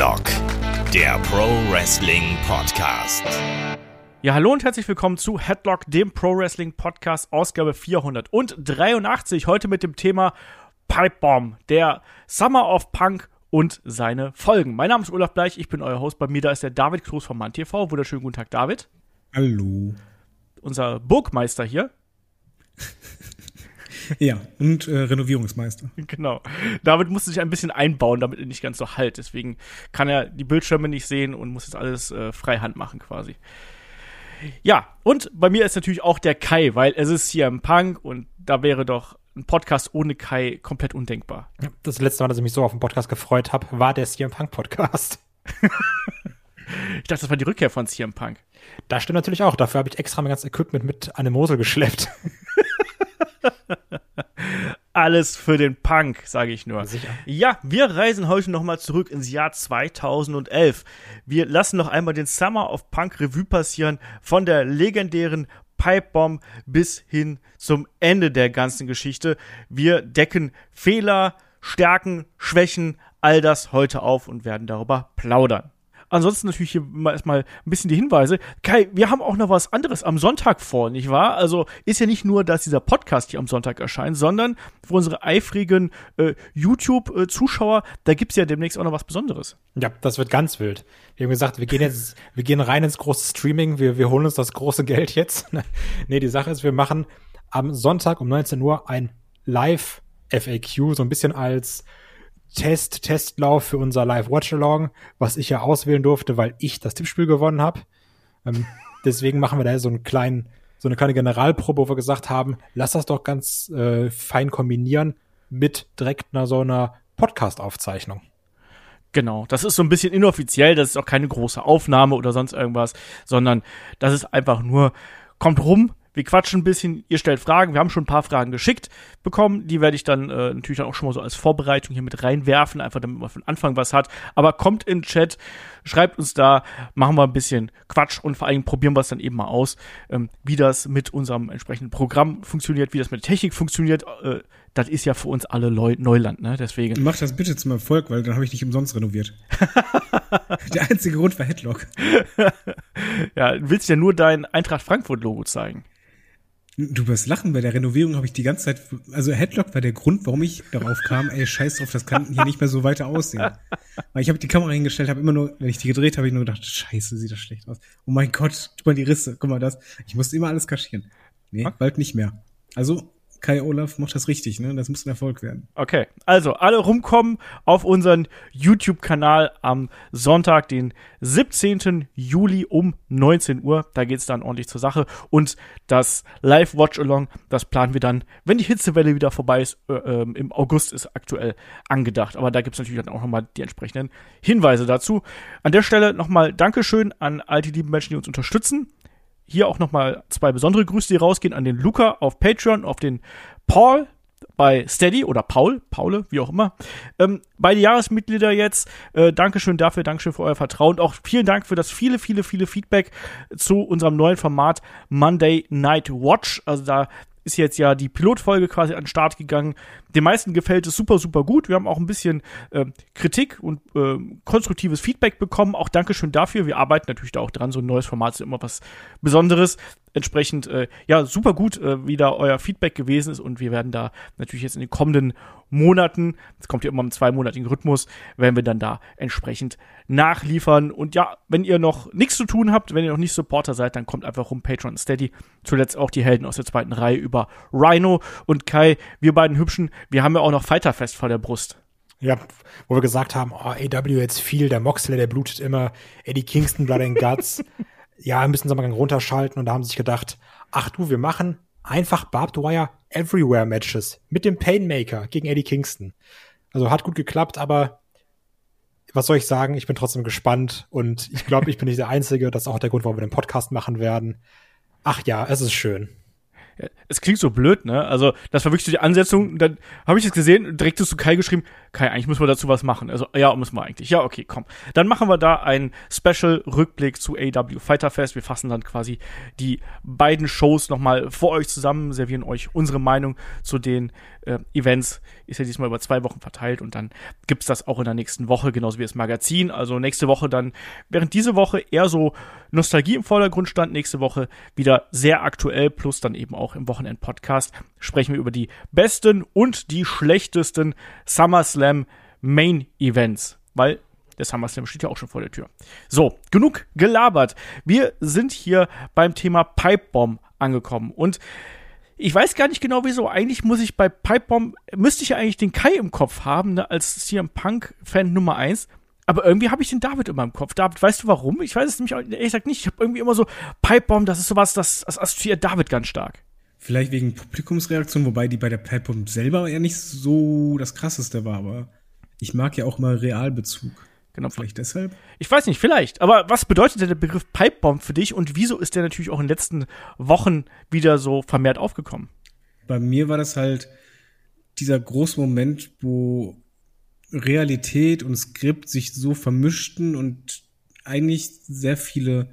Headlock, der Pro Wrestling Podcast. Ja, hallo und herzlich willkommen zu Headlock, dem Pro Wrestling Podcast, Ausgabe 483. Heute mit dem Thema Pipe Bomb, der Summer of Punk und seine Folgen. Mein Name ist Olaf Bleich, ich bin euer Host. Bei mir da ist der David Cruz von MannTV. Wunderschönen guten Tag, David. Hallo. Unser Burgmeister hier. Ja, und äh, Renovierungsmeister. Genau. David musste sich ein bisschen einbauen, damit er nicht ganz so halt. Deswegen kann er die Bildschirme nicht sehen und muss jetzt alles äh, freihand machen quasi. Ja, und bei mir ist natürlich auch der Kai, weil es ist hier im Punk und da wäre doch ein Podcast ohne Kai komplett undenkbar. Das letzte Mal, dass ich mich so auf den Podcast gefreut habe, war der CM Punk Podcast. ich dachte, das war die Rückkehr von CM Punk. Das stimmt natürlich auch. Dafür habe ich extra mein ganzes Equipment mit an den Mosel geschleppt. Alles für den Punk, sage ich nur. Sicher. Ja, wir reisen heute nochmal zurück ins Jahr 2011. Wir lassen noch einmal den Summer of Punk Revue passieren von der legendären Pipebomb bis hin zum Ende der ganzen Geschichte. Wir decken Fehler, Stärken, Schwächen, all das heute auf und werden darüber plaudern. Ansonsten natürlich hier mal erstmal ein bisschen die Hinweise. Kai, wir haben auch noch was anderes am Sonntag vor, nicht wahr? Also ist ja nicht nur, dass dieser Podcast hier am Sonntag erscheint, sondern für unsere eifrigen äh, YouTube-Zuschauer, da gibt's ja demnächst auch noch was Besonderes. Ja, das wird ganz wild. Wir haben gesagt, wir gehen jetzt, wir gehen rein ins große Streaming, wir, wir holen uns das große Geld jetzt. nee, die Sache ist, wir machen am Sonntag um 19 Uhr ein Live-FAQ, so ein bisschen als Test, Testlauf für unser Live-Watch-Along, was ich ja auswählen durfte, weil ich das Tippspiel gewonnen habe. Ähm, deswegen machen wir da so einen kleinen, so eine kleine Generalprobe, wo wir gesagt haben, lass das doch ganz äh, fein kombinieren mit direkt einer so einer Podcast-Aufzeichnung. Genau, das ist so ein bisschen inoffiziell, das ist auch keine große Aufnahme oder sonst irgendwas, sondern das ist einfach nur, kommt rum, wir quatschen ein bisschen, ihr stellt Fragen. Wir haben schon ein paar Fragen geschickt bekommen. Die werde ich dann äh, natürlich dann auch schon mal so als Vorbereitung hier mit reinwerfen, einfach damit man von Anfang was hat. Aber kommt in den Chat, schreibt uns da, machen wir ein bisschen Quatsch und vor allem probieren wir es dann eben mal aus, ähm, wie das mit unserem entsprechenden Programm funktioniert, wie das mit der Technik funktioniert. Äh, das ist ja für uns alle Leu Neuland, ne? Deswegen. Mach das bitte zum Erfolg, weil dann habe ich dich umsonst renoviert. der einzige Grund war Headlock. ja, willst ja nur dein Eintracht Frankfurt Logo zeigen. Du wirst lachen, bei der Renovierung habe ich die ganze Zeit, also Headlock war der Grund, warum ich darauf kam, ey, scheiß drauf, das kann hier nicht mehr so weiter aussehen. Weil ich habe die Kamera hingestellt, habe immer nur, wenn ich die gedreht habe, ich nur gedacht, scheiße, sieht das schlecht aus. Oh mein Gott, guck mal die Risse, guck mal das. Ich musste immer alles kaschieren. Nee, bald nicht mehr. Also, Kai Olaf macht das richtig, ne? Das muss ein Erfolg werden. Okay, also alle rumkommen auf unseren YouTube-Kanal am Sonntag, den 17. Juli um 19 Uhr. Da geht's dann ordentlich zur Sache. Und das Live-Watch-Along, das planen wir dann, wenn die Hitzewelle wieder vorbei ist. Äh, ähm, Im August ist aktuell angedacht. Aber da gibt's natürlich dann auch nochmal die entsprechenden Hinweise dazu. An der Stelle nochmal Dankeschön an all die lieben Menschen, die uns unterstützen hier auch nochmal zwei besondere Grüße, die rausgehen an den Luca auf Patreon, auf den Paul bei Steady oder Paul, Paule, wie auch immer. Ähm, beide Jahresmitglieder jetzt. Äh, Dankeschön dafür, Dankeschön für euer Vertrauen. Auch vielen Dank für das viele, viele, viele Feedback zu unserem neuen Format Monday Night Watch. Also da ist jetzt ja die Pilotfolge quasi an den Start gegangen. Den meisten gefällt es super, super gut. Wir haben auch ein bisschen äh, Kritik und äh, konstruktives Feedback bekommen. Auch Dankeschön dafür. Wir arbeiten natürlich da auch dran. So ein neues Format ist immer was Besonderes. Entsprechend, äh, ja, super gut, äh, wie da euer Feedback gewesen ist. Und wir werden da natürlich jetzt in den kommenden Monaten, es kommt ja immer im zweimonatigen Rhythmus, werden wir dann da entsprechend nachliefern. Und ja, wenn ihr noch nichts zu tun habt, wenn ihr noch nicht Supporter seid, dann kommt einfach rum Patreon Steady. Zuletzt auch die Helden aus der zweiten Reihe über Rhino und Kai. Wir beiden Hübschen, wir haben ja auch noch Fighterfest vor der Brust. Ja, wo wir gesagt haben, oh, AW jetzt viel, der Moxley, der blutet immer, Eddie Kingston, Blood and Guts. ja, müssen sie mal runterschalten und da haben sie sich gedacht, ach du, wir machen einfach Barbed Wire Everywhere Matches mit dem Painmaker gegen Eddie Kingston. Also hat gut geklappt, aber was soll ich sagen? Ich bin trotzdem gespannt und ich glaube, ich bin nicht der Einzige. Das ist auch der Grund, warum wir den Podcast machen werden. Ach ja, es ist schön. Es klingt so blöd, ne? Also, das war wirklich so die Ansetzung. Dann habe ich das gesehen direkt zu Kai geschrieben, Kai, eigentlich müssen wir dazu was machen. Also, ja, müssen wir eigentlich. Ja, okay, komm. Dann machen wir da einen Special-Rückblick zu AW Fighter Fest. Wir fassen dann quasi die beiden Shows nochmal vor euch zusammen, servieren euch unsere Meinung zu den äh, Events. Ist ja diesmal über zwei Wochen verteilt und dann gibt's das auch in der nächsten Woche, genauso wie das Magazin. Also nächste Woche dann, während diese Woche eher so Nostalgie im Vordergrund stand, nächste Woche wieder sehr aktuell, plus dann eben auch im Wochenend-Podcast sprechen wir über die besten und die schlechtesten SummerSlam Main Events, weil der SummerSlam steht ja auch schon vor der Tür. So, genug gelabert. Wir sind hier beim Thema Pipebomb angekommen und ich weiß gar nicht genau wieso. Eigentlich muss ich bei Pipebomb, müsste ich ja eigentlich den Kai im Kopf haben, ne, als CM Punk-Fan Nummer eins. Aber irgendwie habe ich den David immer im Kopf. David, weißt du warum? Ich weiß es nämlich ehrlich gesagt nicht. Ich habe irgendwie immer so Pipebomb, das ist sowas, das, das assoziiert David ganz stark. Vielleicht wegen Publikumsreaktion, wobei die bei der Pipebomb selber ja nicht so das krasseste war, aber ich mag ja auch mal Realbezug. Genau. Vielleicht deshalb? Ich weiß nicht, vielleicht. Aber was bedeutet denn der Begriff Pipebomb für dich und wieso ist der natürlich auch in den letzten Wochen wieder so vermehrt aufgekommen? Bei mir war das halt dieser große Moment, wo Realität und Skript sich so vermischten und eigentlich sehr viele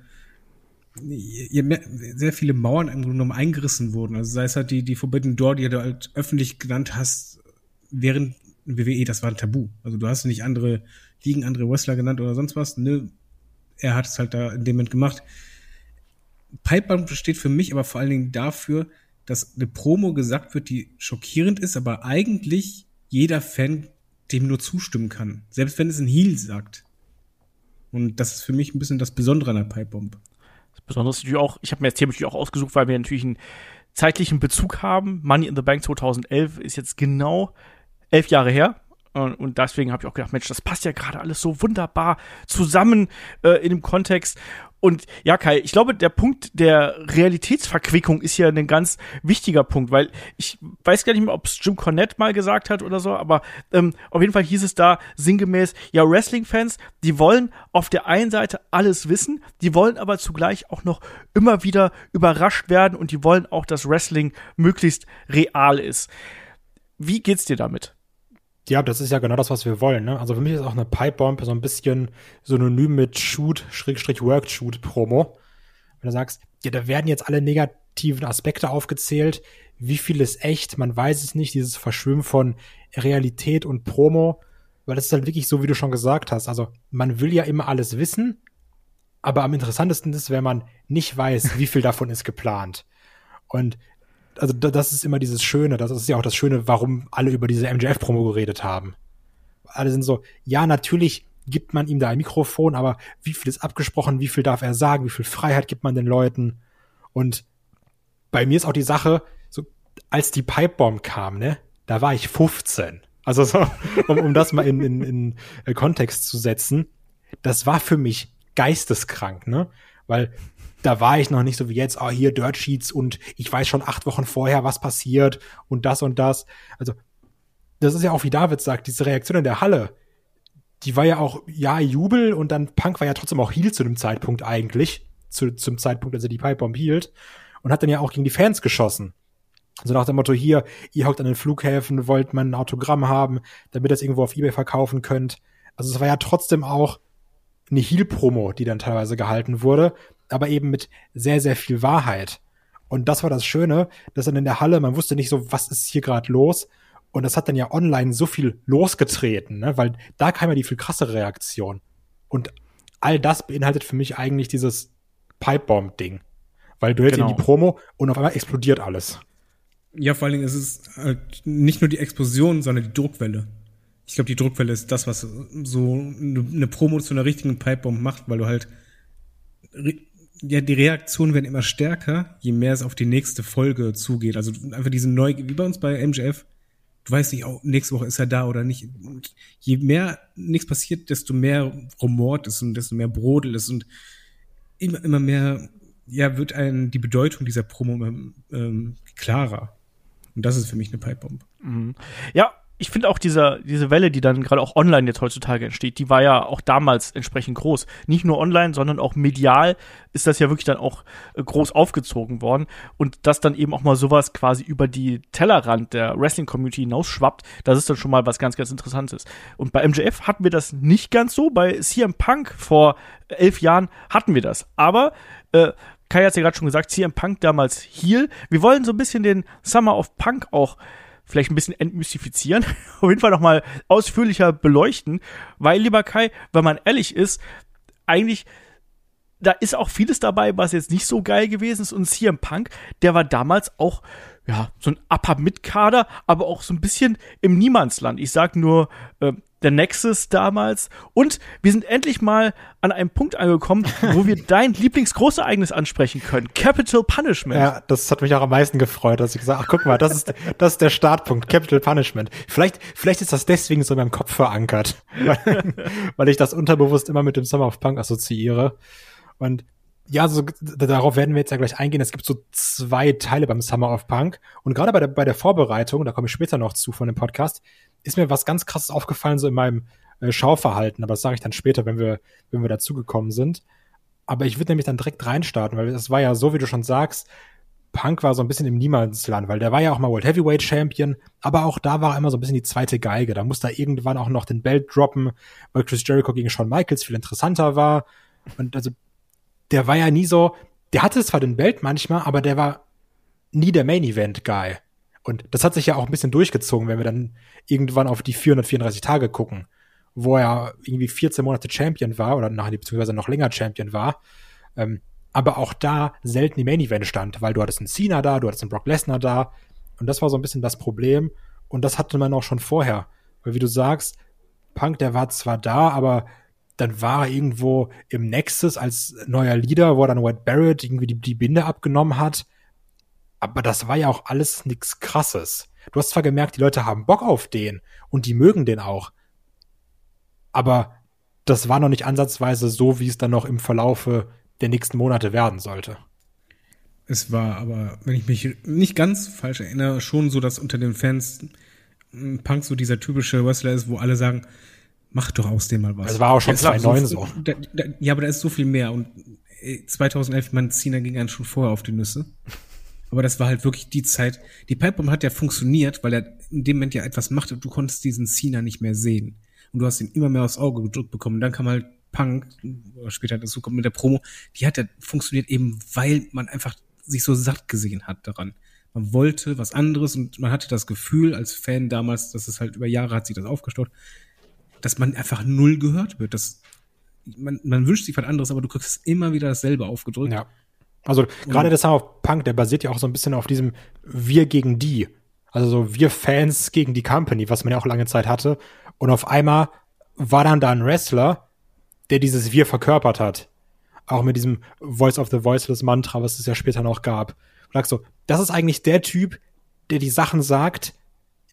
sehr viele Mauern im Grunde genommen eingerissen wurden. Also sei es halt die, die Forbidden Door, die du halt öffentlich genannt hast, während WWE, das war ein Tabu. Also du hast nicht andere Ligen, andere Wrestler genannt oder sonst was. Ne, er hat es halt da in dem Moment gemacht. Pipebomb steht für mich aber vor allen Dingen dafür, dass eine Promo gesagt wird, die schockierend ist, aber eigentlich jeder Fan dem nur zustimmen kann. Selbst wenn es ein Heel sagt. Und das ist für mich ein bisschen das Besondere an der Pipebomb. Das Besondere ist natürlich auch, ich habe mir das Thema natürlich auch ausgesucht, weil wir natürlich einen zeitlichen Bezug haben. Money in the Bank 2011 ist jetzt genau elf Jahre her. Und deswegen habe ich auch gedacht, Mensch, das passt ja gerade alles so wunderbar zusammen äh, in dem Kontext. Und ja, Kai, ich glaube, der Punkt der Realitätsverquickung ist ja ein ganz wichtiger Punkt, weil ich weiß gar nicht mehr, ob es Jim Cornette mal gesagt hat oder so, aber ähm, auf jeden Fall hieß es da sinngemäß, ja, Wrestling-Fans, die wollen auf der einen Seite alles wissen, die wollen aber zugleich auch noch immer wieder überrascht werden und die wollen auch, dass Wrestling möglichst real ist. Wie geht's dir damit? Ja, das ist ja genau das, was wir wollen. Ne? Also für mich ist auch eine Pipebomb so ein bisschen synonym mit Shoot, Schrägstrich Work Shoot Promo. Wenn du sagst, ja, da werden jetzt alle negativen Aspekte aufgezählt. Wie viel ist echt? Man weiß es nicht. Dieses Verschwimmen von Realität und Promo. Weil das ist halt wirklich so, wie du schon gesagt hast. Also man will ja immer alles wissen. Aber am interessantesten ist, wenn man nicht weiß, wie viel davon ist geplant. Und also das ist immer dieses Schöne, das ist ja auch das Schöne, warum alle über diese MJF-Promo geredet haben. Alle sind so, ja, natürlich gibt man ihm da ein Mikrofon, aber wie viel ist abgesprochen, wie viel darf er sagen, wie viel Freiheit gibt man den Leuten? Und bei mir ist auch die Sache, so, als die Pipebomb kam, ne, da war ich 15. Also so, um, um das mal in, in, in äh, Kontext zu setzen, das war für mich geisteskrank, ne? Weil da war ich noch nicht so wie jetzt, oh, hier Dirt Sheets und ich weiß schon acht Wochen vorher, was passiert und das und das. Also, das ist ja auch, wie David sagt, diese Reaktion in der Halle, die war ja auch, ja, Jubel und dann Punk war ja trotzdem auch Heal zu dem Zeitpunkt eigentlich, zu, zum Zeitpunkt, als er die Pipebomb hielt und hat dann ja auch gegen die Fans geschossen. Also nach dem Motto, hier, ihr hockt an den Flughäfen, wollt man ein Autogramm haben, damit ihr es irgendwo auf Ebay verkaufen könnt. Also es war ja trotzdem auch eine Heal-Promo, die dann teilweise gehalten wurde, aber eben mit sehr, sehr viel Wahrheit. Und das war das Schöne, dass dann in der Halle, man wusste nicht so, was ist hier gerade los. Und das hat dann ja online so viel losgetreten, ne? weil da kam ja die viel krassere Reaktion. Und all das beinhaltet für mich eigentlich dieses Pipebomb-Ding. Weil du hältst genau. in die Promo und auf einmal explodiert alles. Ja, vor allen Dingen ist es halt nicht nur die Explosion, sondern die Druckwelle. Ich glaube, die Druckwelle ist das, was so eine Promo zu einer richtigen Pipebomb macht, weil du halt ja, die Reaktionen werden immer stärker, je mehr es auf die nächste Folge zugeht. Also einfach diese Neugier, wie bei uns bei MJF. Du weißt nicht, oh, nächste Woche ist er da oder nicht. Je mehr nichts passiert, desto mehr rumort ist und desto mehr Brodel ist und immer, immer mehr, ja, wird ein, die Bedeutung dieser Promo ähm, klarer. Und das ist für mich eine Pipebomb. Mhm. Ja, ich finde auch dieser, diese Welle, die dann gerade auch online jetzt heutzutage entsteht, die war ja auch damals entsprechend groß. Nicht nur online, sondern auch medial ist das ja wirklich dann auch äh, groß aufgezogen worden. Und dass dann eben auch mal sowas quasi über die Tellerrand der Wrestling-Community hinausschwappt, das ist dann schon mal was ganz, ganz Interessantes. Und bei MJF hatten wir das nicht ganz so. Bei CM Punk vor elf Jahren hatten wir das. Aber äh, Kai hat es ja gerade schon gesagt, CM Punk damals Heel. Wir wollen so ein bisschen den Summer of Punk auch vielleicht ein bisschen entmystifizieren, auf jeden Fall nochmal ausführlicher beleuchten, weil, lieber Kai, wenn man ehrlich ist, eigentlich da ist auch vieles dabei, was jetzt nicht so geil gewesen ist. Und CM Punk, der war damals auch, ja, so ein Upper-Mid-Kader, aber auch so ein bisschen im Niemandsland. Ich sag nur, äh, der Nexus damals. Und wir sind endlich mal an einem Punkt angekommen, wo wir dein Lieblingsgroßereignis ansprechen können. Capital Punishment. Ja, das hat mich auch am meisten gefreut, dass ich gesagt ach guck mal, das ist, das ist der Startpunkt, Capital Punishment. Vielleicht, vielleicht ist das deswegen so in meinem Kopf verankert, weil, weil ich das unterbewusst immer mit dem Summer of Punk assoziiere. Und ja, so, darauf werden wir jetzt ja gleich eingehen. Es gibt so zwei Teile beim Summer of Punk. Und gerade bei der, bei der Vorbereitung, da komme ich später noch zu von dem Podcast, ist mir was ganz krasses aufgefallen, so in meinem äh, Schauverhalten. Aber das sage ich dann später, wenn wir, wenn wir dazugekommen sind. Aber ich würde nämlich dann direkt reinstarten, weil es war ja so, wie du schon sagst, Punk war so ein bisschen im Niemandsland, weil der war ja auch mal World Heavyweight Champion, aber auch da war er immer so ein bisschen die zweite Geige. Da musste er irgendwann auch noch den Belt droppen, weil Chris Jericho gegen Shawn Michaels viel interessanter war. Und also der war ja nie so, der hatte zwar den Belt manchmal, aber der war nie der Main Event Guy. Und das hat sich ja auch ein bisschen durchgezogen, wenn wir dann irgendwann auf die 434 Tage gucken, wo er irgendwie 14 Monate Champion war oder nachher beziehungsweise noch länger Champion war. Ähm, aber auch da selten die Main Event stand, weil du hattest einen Cena da, du hattest einen Brock Lesnar da. Und das war so ein bisschen das Problem. Und das hatte man auch schon vorher. Weil wie du sagst, Punk, der war zwar da, aber dann war er irgendwo im Nexus als neuer Leader, wo dann White Barrett irgendwie die, die Binde abgenommen hat. Aber das war ja auch alles nix krasses. Du hast zwar gemerkt, die Leute haben Bock auf den und die mögen den auch. Aber das war noch nicht ansatzweise so, wie es dann noch im Verlaufe der nächsten Monate werden sollte. Es war aber, wenn ich mich nicht ganz falsch erinnere, schon so, dass unter den Fans Punk so dieser typische Wrestler ist, wo alle sagen, mach doch aus dem mal was. Das war auch schon 2009 so. Da, da, ja, aber da ist so viel mehr. Und 2011, man Cena ging einen schon vorher auf die Nüsse. Aber das war halt wirklich die Zeit. Die Pipebomb hat ja funktioniert, weil er in dem Moment ja etwas macht und du konntest diesen Cena nicht mehr sehen. Und du hast ihn immer mehr aufs Auge gedrückt bekommen. Und dann kam halt Punk, später dazu kommt mit der Promo, die hat ja funktioniert eben, weil man einfach sich so satt gesehen hat daran. Man wollte was anderes und man hatte das Gefühl als Fan damals, dass es halt über Jahre hat sich das aufgestaut, dass man einfach null gehört wird. Das, man, man wünscht sich was anderes, aber du kriegst immer wieder dasselbe aufgedrückt. Ja. Also gerade der Sound of Punk, der basiert ja auch so ein bisschen auf diesem Wir gegen die. Also so wir Fans gegen die Company, was man ja auch lange Zeit hatte. Und auf einmal war dann da ein Wrestler, der dieses Wir verkörpert hat. Auch mit diesem Voice of the Voiceless Mantra, was es ja später noch gab. Und sagst so, das ist eigentlich der Typ, der die Sachen sagt,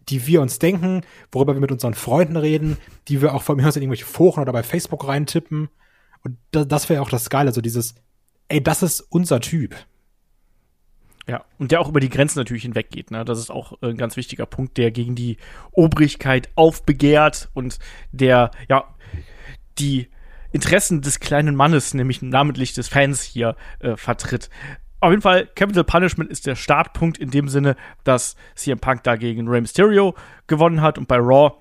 die wir uns denken, worüber wir mit unseren Freunden reden, die wir auch von mir aus in irgendwelche Foren oder bei Facebook reintippen. Und das, das wäre auch das Geile, so dieses, ey, das ist unser Typ. Ja, und der auch über die Grenzen natürlich hinweggeht. Ne? Das ist auch ein ganz wichtiger Punkt, der gegen die Obrigkeit aufbegehrt und der, ja, die Interessen des kleinen Mannes, nämlich namentlich des Fans hier, äh, vertritt. Auf jeden Fall, Capital Punishment ist der Startpunkt in dem Sinne, dass CM Punk dagegen Rey Mysterio gewonnen hat und bei Raw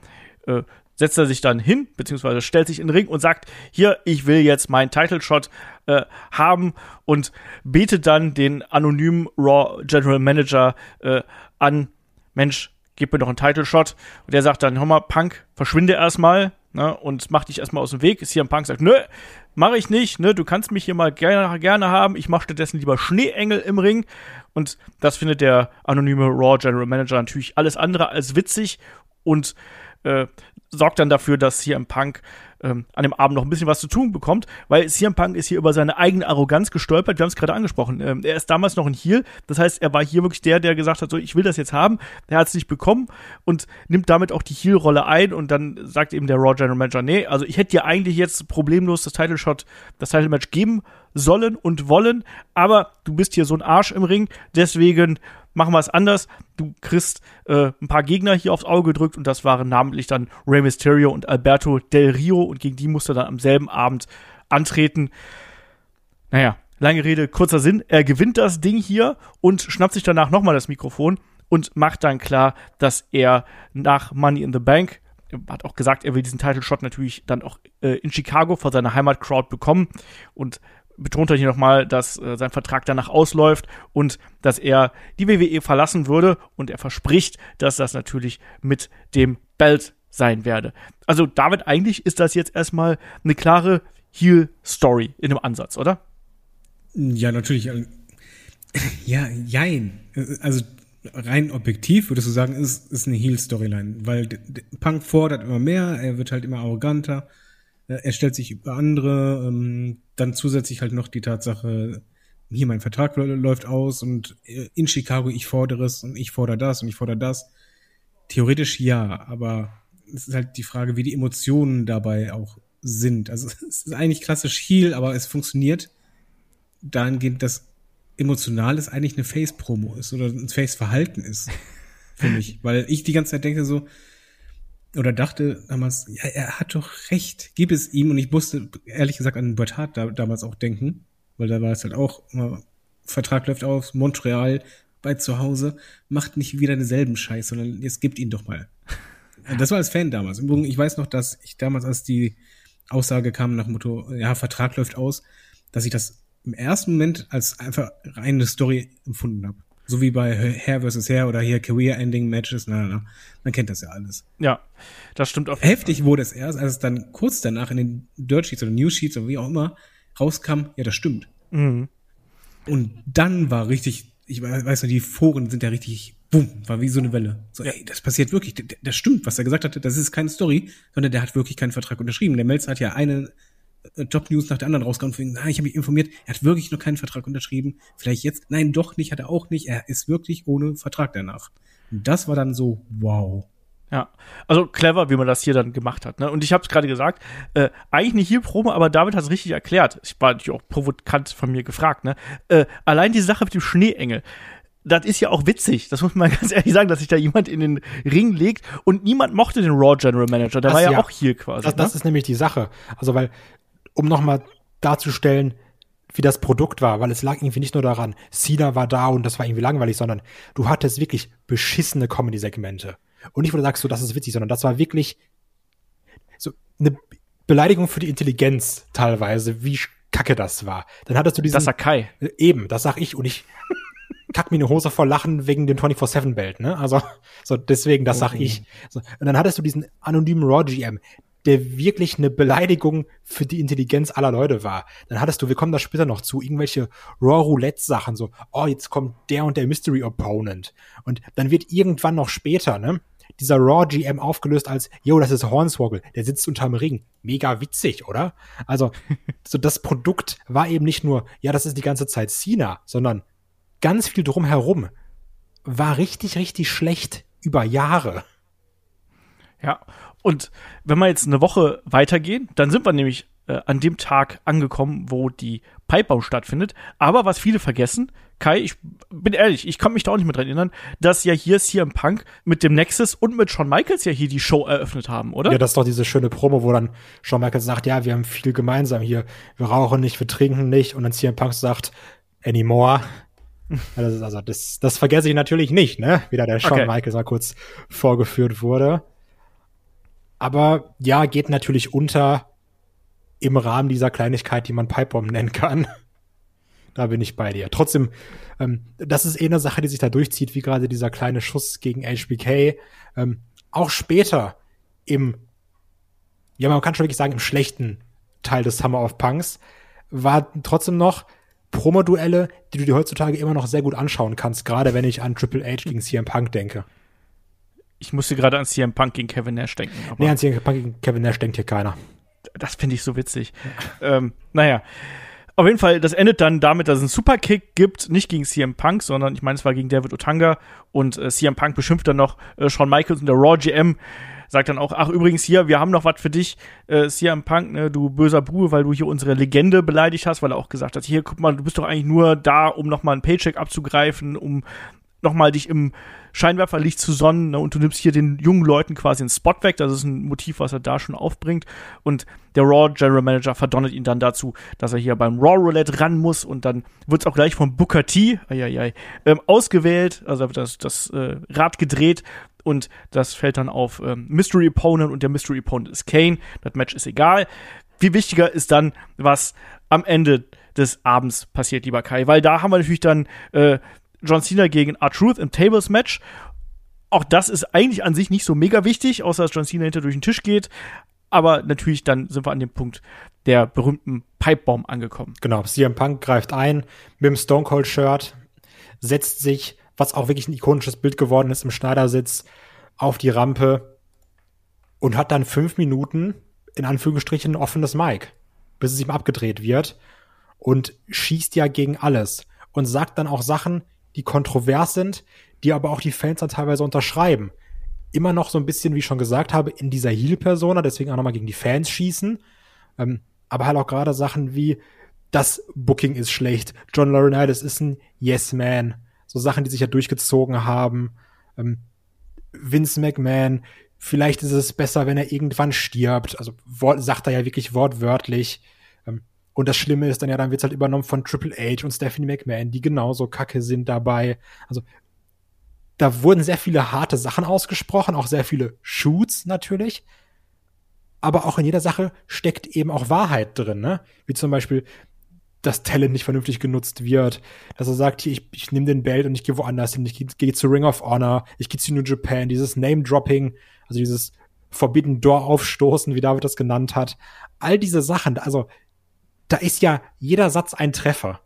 äh, setzt er sich dann hin, beziehungsweise stellt sich in den Ring und sagt, hier, ich will jetzt meinen Title Shot äh, haben und betet dann den anonymen Raw General Manager äh, an, Mensch, gib mir doch einen Title Shot. Und der sagt dann, hör mal, Punk, verschwinde erstmal ne, und mach dich erstmal aus dem Weg. CM Punk sagt, nö, mache ich nicht, ne? Du kannst mich hier mal gerne, gerne haben. Ich mache stattdessen lieber Schneeengel im Ring. Und das findet der anonyme Raw General Manager natürlich alles andere als witzig und äh, sorgt dann dafür, dass CM Punk ähm, an dem Abend noch ein bisschen was zu tun bekommt, weil CM Punk ist hier über seine eigene Arroganz gestolpert. Wir haben es gerade angesprochen. Ähm, er ist damals noch ein Heel, das heißt, er war hier wirklich der, der gesagt hat, so ich will das jetzt haben. Er hat es nicht bekommen und nimmt damit auch die Heel-Rolle ein und dann sagt eben der Raw General Manager, nee, also ich hätte dir eigentlich jetzt problemlos das Title Shot, das Title Match geben sollen und wollen, aber du bist hier so ein Arsch im Ring, deswegen machen wir es anders. Du kriegst äh, ein paar Gegner hier aufs Auge gedrückt und das waren namentlich dann Rey Mysterio und Alberto Del Rio und gegen die musste er dann am selben Abend antreten. Naja, lange Rede, kurzer Sinn. Er gewinnt das Ding hier und schnappt sich danach nochmal das Mikrofon und macht dann klar, dass er nach Money in the Bank hat auch gesagt, er will diesen Title Shot natürlich dann auch äh, in Chicago vor seiner Heimatcrowd bekommen und betont er hier nochmal, dass äh, sein Vertrag danach ausläuft und dass er die WWE verlassen würde und er verspricht, dass das natürlich mit dem Belt sein werde. Also David, eigentlich ist das jetzt erstmal eine klare Heel-Story in dem Ansatz, oder? Ja, natürlich. äh, Ja, jein. Also rein objektiv würdest du sagen, ist, ist eine Heel-Storyline, weil Punk fordert immer mehr, er wird halt immer arroganter, er stellt sich über andere, ähm, dann zusätzlich halt noch die Tatsache, hier mein Vertrag lä- läuft aus und äh, in Chicago ich fordere es und ich fordere das und ich fordere das. Theoretisch ja, aber es ist halt die Frage, wie die Emotionen dabei auch sind. Also es ist eigentlich klassisch Heel, aber es funktioniert dahingehend, dass emotional es eigentlich eine Face-Promo ist oder ein Face-Verhalten ist. Für mich. Weil ich die ganze Zeit denke so, oder dachte damals, ja, er hat doch recht, gib es ihm. Und ich musste ehrlich gesagt an Bret Hart da, damals auch denken, weil da war es halt auch, immer, Vertrag läuft aus, Montreal, bei zu Hause, macht nicht wieder denselben Scheiß, sondern jetzt gibt ihn doch mal. Das war als Fan damals. Im Übrigen, ich weiß noch, dass ich damals, als die Aussage kam nach Motto, ja, Vertrag läuft aus, dass ich das im ersten Moment als einfach reine Story empfunden habe. So wie bei Hair vs. Hair oder hier Career Ending Matches, na, na, na. Man kennt das ja alles. Ja, das stimmt auf Heftig wurde es erst, als es dann kurz danach in den Dirt Sheets oder News Sheets oder wie auch immer rauskam, ja, das stimmt. Mhm. Und dann war richtig, ich we- weiß noch, die Foren sind ja richtig, boom, war wie so eine Welle. So, ey, das passiert wirklich, das stimmt, was er gesagt hatte, das ist keine Story, sondern der hat wirklich keinen Vertrag unterschrieben. Der Melzer hat ja eine Job-News nach der anderen rausgehauen, von wegen, nein, ich habe mich informiert, er hat wirklich noch keinen Vertrag unterschrieben, vielleicht jetzt, nein, doch nicht, hat er auch nicht, er ist wirklich ohne Vertrag danach. Und das war dann so, wow. Ja, also clever, wie man das hier dann gemacht hat. Ne? Und ich habe es gerade gesagt, äh, eigentlich eine Heel-Promo, aber David hat es richtig erklärt. Ich war natürlich auch provokant von mir gefragt. Ne? Äh, allein die Sache mit dem Schneeengel, das ist ja auch witzig. Das muss man ganz ehrlich sagen, dass sich da jemand in den Ring legt und niemand mochte den Raw General Manager. Der Das war ja, ja. auch hier quasi. Das, das ne? ist nämlich die Sache. Also, weil, um nochmal darzustellen, wie das Produkt war, weil es lag irgendwie nicht nur daran, Cena war da und das war irgendwie langweilig, sondern du hattest wirklich beschissene Comedy-Segmente. Und nicht, wo du sagst, so, das ist witzig, sondern das war wirklich so eine Beleidigung für die Intelligenz teilweise, wie kacke das war. Dann hattest du diesen, das Sakai. Äh, Eben, das sag ich und ich kack mir eine Hose vor Lachen wegen dem 24-7-Belt, ne? Also, so deswegen, das sag ich. So, und dann hattest du diesen anonymen Raw GM, der wirklich eine Beleidigung für die Intelligenz aller Leute war. Dann hattest du, wir kommen da später noch zu, irgendwelche Raw Roulette-Sachen, so, oh, jetzt kommt der und der Mystery Opponent. Und dann wird irgendwann noch später, ne? Dieser Raw GM aufgelöst als, yo, das ist Hornswoggle, der sitzt unterm Ring. Mega witzig, oder? Also, so das Produkt war eben nicht nur, ja, das ist die ganze Zeit Cena, sondern ganz viel drumherum war richtig, richtig schlecht über Jahre. Ja, und wenn wir jetzt eine Woche weitergehen, dann sind wir nämlich äh, an dem Tag angekommen, wo die Pipebau stattfindet. Aber was viele vergessen, Kai, ich bin ehrlich, ich kann mich da auch nicht mehr dran erinnern, dass ja hier CM Punk mit dem Nexus und mit Shawn Michaels ja hier die Show eröffnet haben, oder? Ja, das ist doch diese schöne Promo, wo dann Shawn Michaels sagt, ja, wir haben viel gemeinsam hier. Wir rauchen nicht, wir trinken nicht. Und dann CM Punk sagt, anymore. Also, das, das vergesse ich natürlich nicht, ne? Wie da der Shawn Okay. Michaels mal kurz vorgeführt wurde. Aber ja, geht natürlich unter im Rahmen dieser Kleinigkeit, die man Pipebomb nennen kann. Da bin ich bei dir. Trotzdem, ähm, das ist eh eine Sache, die sich da durchzieht, wie gerade dieser kleine Schuss gegen HBK. Ähm, auch später im, ja, man kann schon wirklich sagen, im schlechten Teil des Summer of Punks war trotzdem noch Promo-Duelle, die du dir heutzutage immer noch sehr gut anschauen kannst, gerade wenn ich an Triple H gegen CM Punk denke. Ich musste gerade an CM Punk gegen Kevin Nash denken. Nee, an CM Punk gegen Kevin Nash denkt hier keiner. das finde ich so witzig. ähm, naja. Auf jeden Fall, das endet dann damit, dass es einen Superkick gibt, nicht gegen CM Punk, sondern ich meine, es war gegen David Otanga und äh, CM Punk beschimpft dann noch äh, Shawn Michaels und der Raw GM sagt dann auch, ach übrigens hier, wir haben noch was für dich, äh, CM Punk, ne, du böser Bube, weil du hier unsere Legende beleidigt hast, weil er auch gesagt hat, hier, guck mal, du bist doch eigentlich nur da, um nochmal einen Paycheck abzugreifen, um nochmal dich im Scheinwerferlicht zu sonnen ne, und du nimmst hier den jungen Leuten quasi einen Spot weg. Das ist ein Motiv, was er da schon aufbringt. Und der Raw General Manager verdonnert ihn dann dazu, dass er hier beim Raw Roulette ran muss und dann wird es auch gleich von Booker T ai, ai, ai, ähm, ausgewählt, also das, das äh, Rad gedreht und das fällt dann auf ähm, Mystery Opponent und der Mystery Opponent ist Kane. Das Match ist egal. Viel wichtiger ist dann, was am Ende des Abends passiert, lieber Kai, weil da haben wir natürlich dann äh, John Cena gegen R-Truth im Tables Match. Auch das ist eigentlich an sich nicht so mega wichtig, außer dass John Cena hinter durch den Tisch geht. Aber natürlich dann sind wir an dem Punkt der berühmten Pipebomb angekommen. Genau, CM Punk greift ein mit dem Stone Cold Shirt, setzt sich, was auch wirklich ein ikonisches Bild geworden ist, im Schneidersitz auf die Rampe und hat dann fünf Minuten in Anführungsstrichen ein offenes Mic, bis es ihm abgedreht wird und schießt ja gegen alles und sagt dann auch Sachen, die kontrovers sind, die aber auch die Fans dann teilweise unterschreiben. Immer noch so ein bisschen, wie ich schon gesagt habe, in dieser Heel-Persona, deswegen auch nochmal gegen die Fans schießen. Ähm, aber halt auch gerade Sachen wie, das Booking ist schlecht, John Laurinaitis ist ein Yes-Man. So Sachen, die sich ja durchgezogen haben. Ähm, Vince McMahon, vielleicht ist es besser, wenn er irgendwann stirbt. Also sagt er ja wirklich wortwörtlich. Und das Schlimme ist dann ja, dann wird's halt übernommen von Triple H und Stephanie McMahon, die genauso kacke sind dabei. Also da wurden sehr viele harte Sachen ausgesprochen, auch sehr viele Shoots natürlich. Aber auch in jeder Sache steckt eben auch Wahrheit drin, ne? Wie zum Beispiel, dass Talent nicht vernünftig genutzt wird, dass er sagt, hier, ich, ich nehme den Belt und ich gehe woanders hin, ich gehe geh zu Ring of Honor, ich gehe zu New Japan, dieses Name-Dropping, also dieses Forbidden Door aufstoßen, wie David das genannt hat. All diese Sachen, also da ist ja jeder Satz ein Treffer.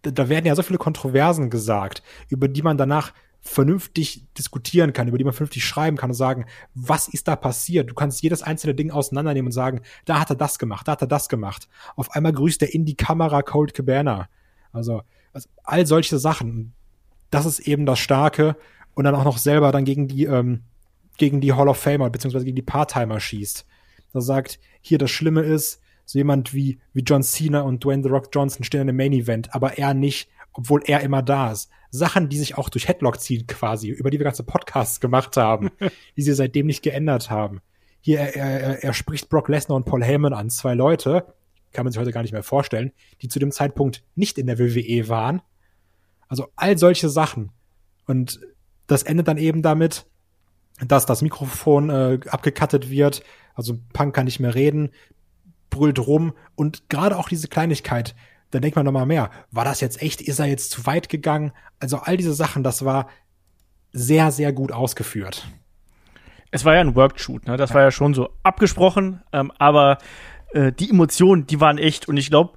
Da, werden ja so viele Kontroversen gesagt, über die man danach vernünftig diskutieren kann, über die man vernünftig schreiben kann und sagen, was ist da passiert? Du kannst jedes einzelne Ding auseinandernehmen und sagen, da hat er das gemacht, da hat er das gemacht. Auf einmal grüßt er in die Kamera Cold Cabana. Also, also all solche Sachen. Das ist eben das Starke und dann auch noch selber dann gegen die ähm, gegen die Hall of Famer beziehungsweise gegen die Part-Timer schießt. Da sagt, hier das Schlimme ist, so jemand wie, wie John Cena und Dwayne The Rock Johnson stehen in einem Main Event, aber er nicht, obwohl er immer da ist. Sachen, die sich auch durch Headlock ziehen quasi, über die wir ganze Podcasts gemacht haben, die sie seitdem nicht geändert haben. Hier, er, er, er spricht Brock Lesnar und Paul Heyman an, zwei Leute, kann man sich heute gar nicht mehr vorstellen, die zu dem Zeitpunkt nicht in der WWE waren. Also all solche Sachen. Und das endet dann eben damit, dass das Mikrofon äh, abgekattet wird. Also Punk kann nicht mehr reden brüllt rum und gerade auch diese Kleinigkeit, da denkt man nochmal mehr, war das jetzt echt, ist er jetzt zu weit gegangen? Also all diese Sachen, das war sehr, sehr gut ausgeführt. Es war ja ein Workshoot, ne? Das ja. war ja schon so abgesprochen, ähm, aber äh, die Emotionen, die waren echt und ich glaube,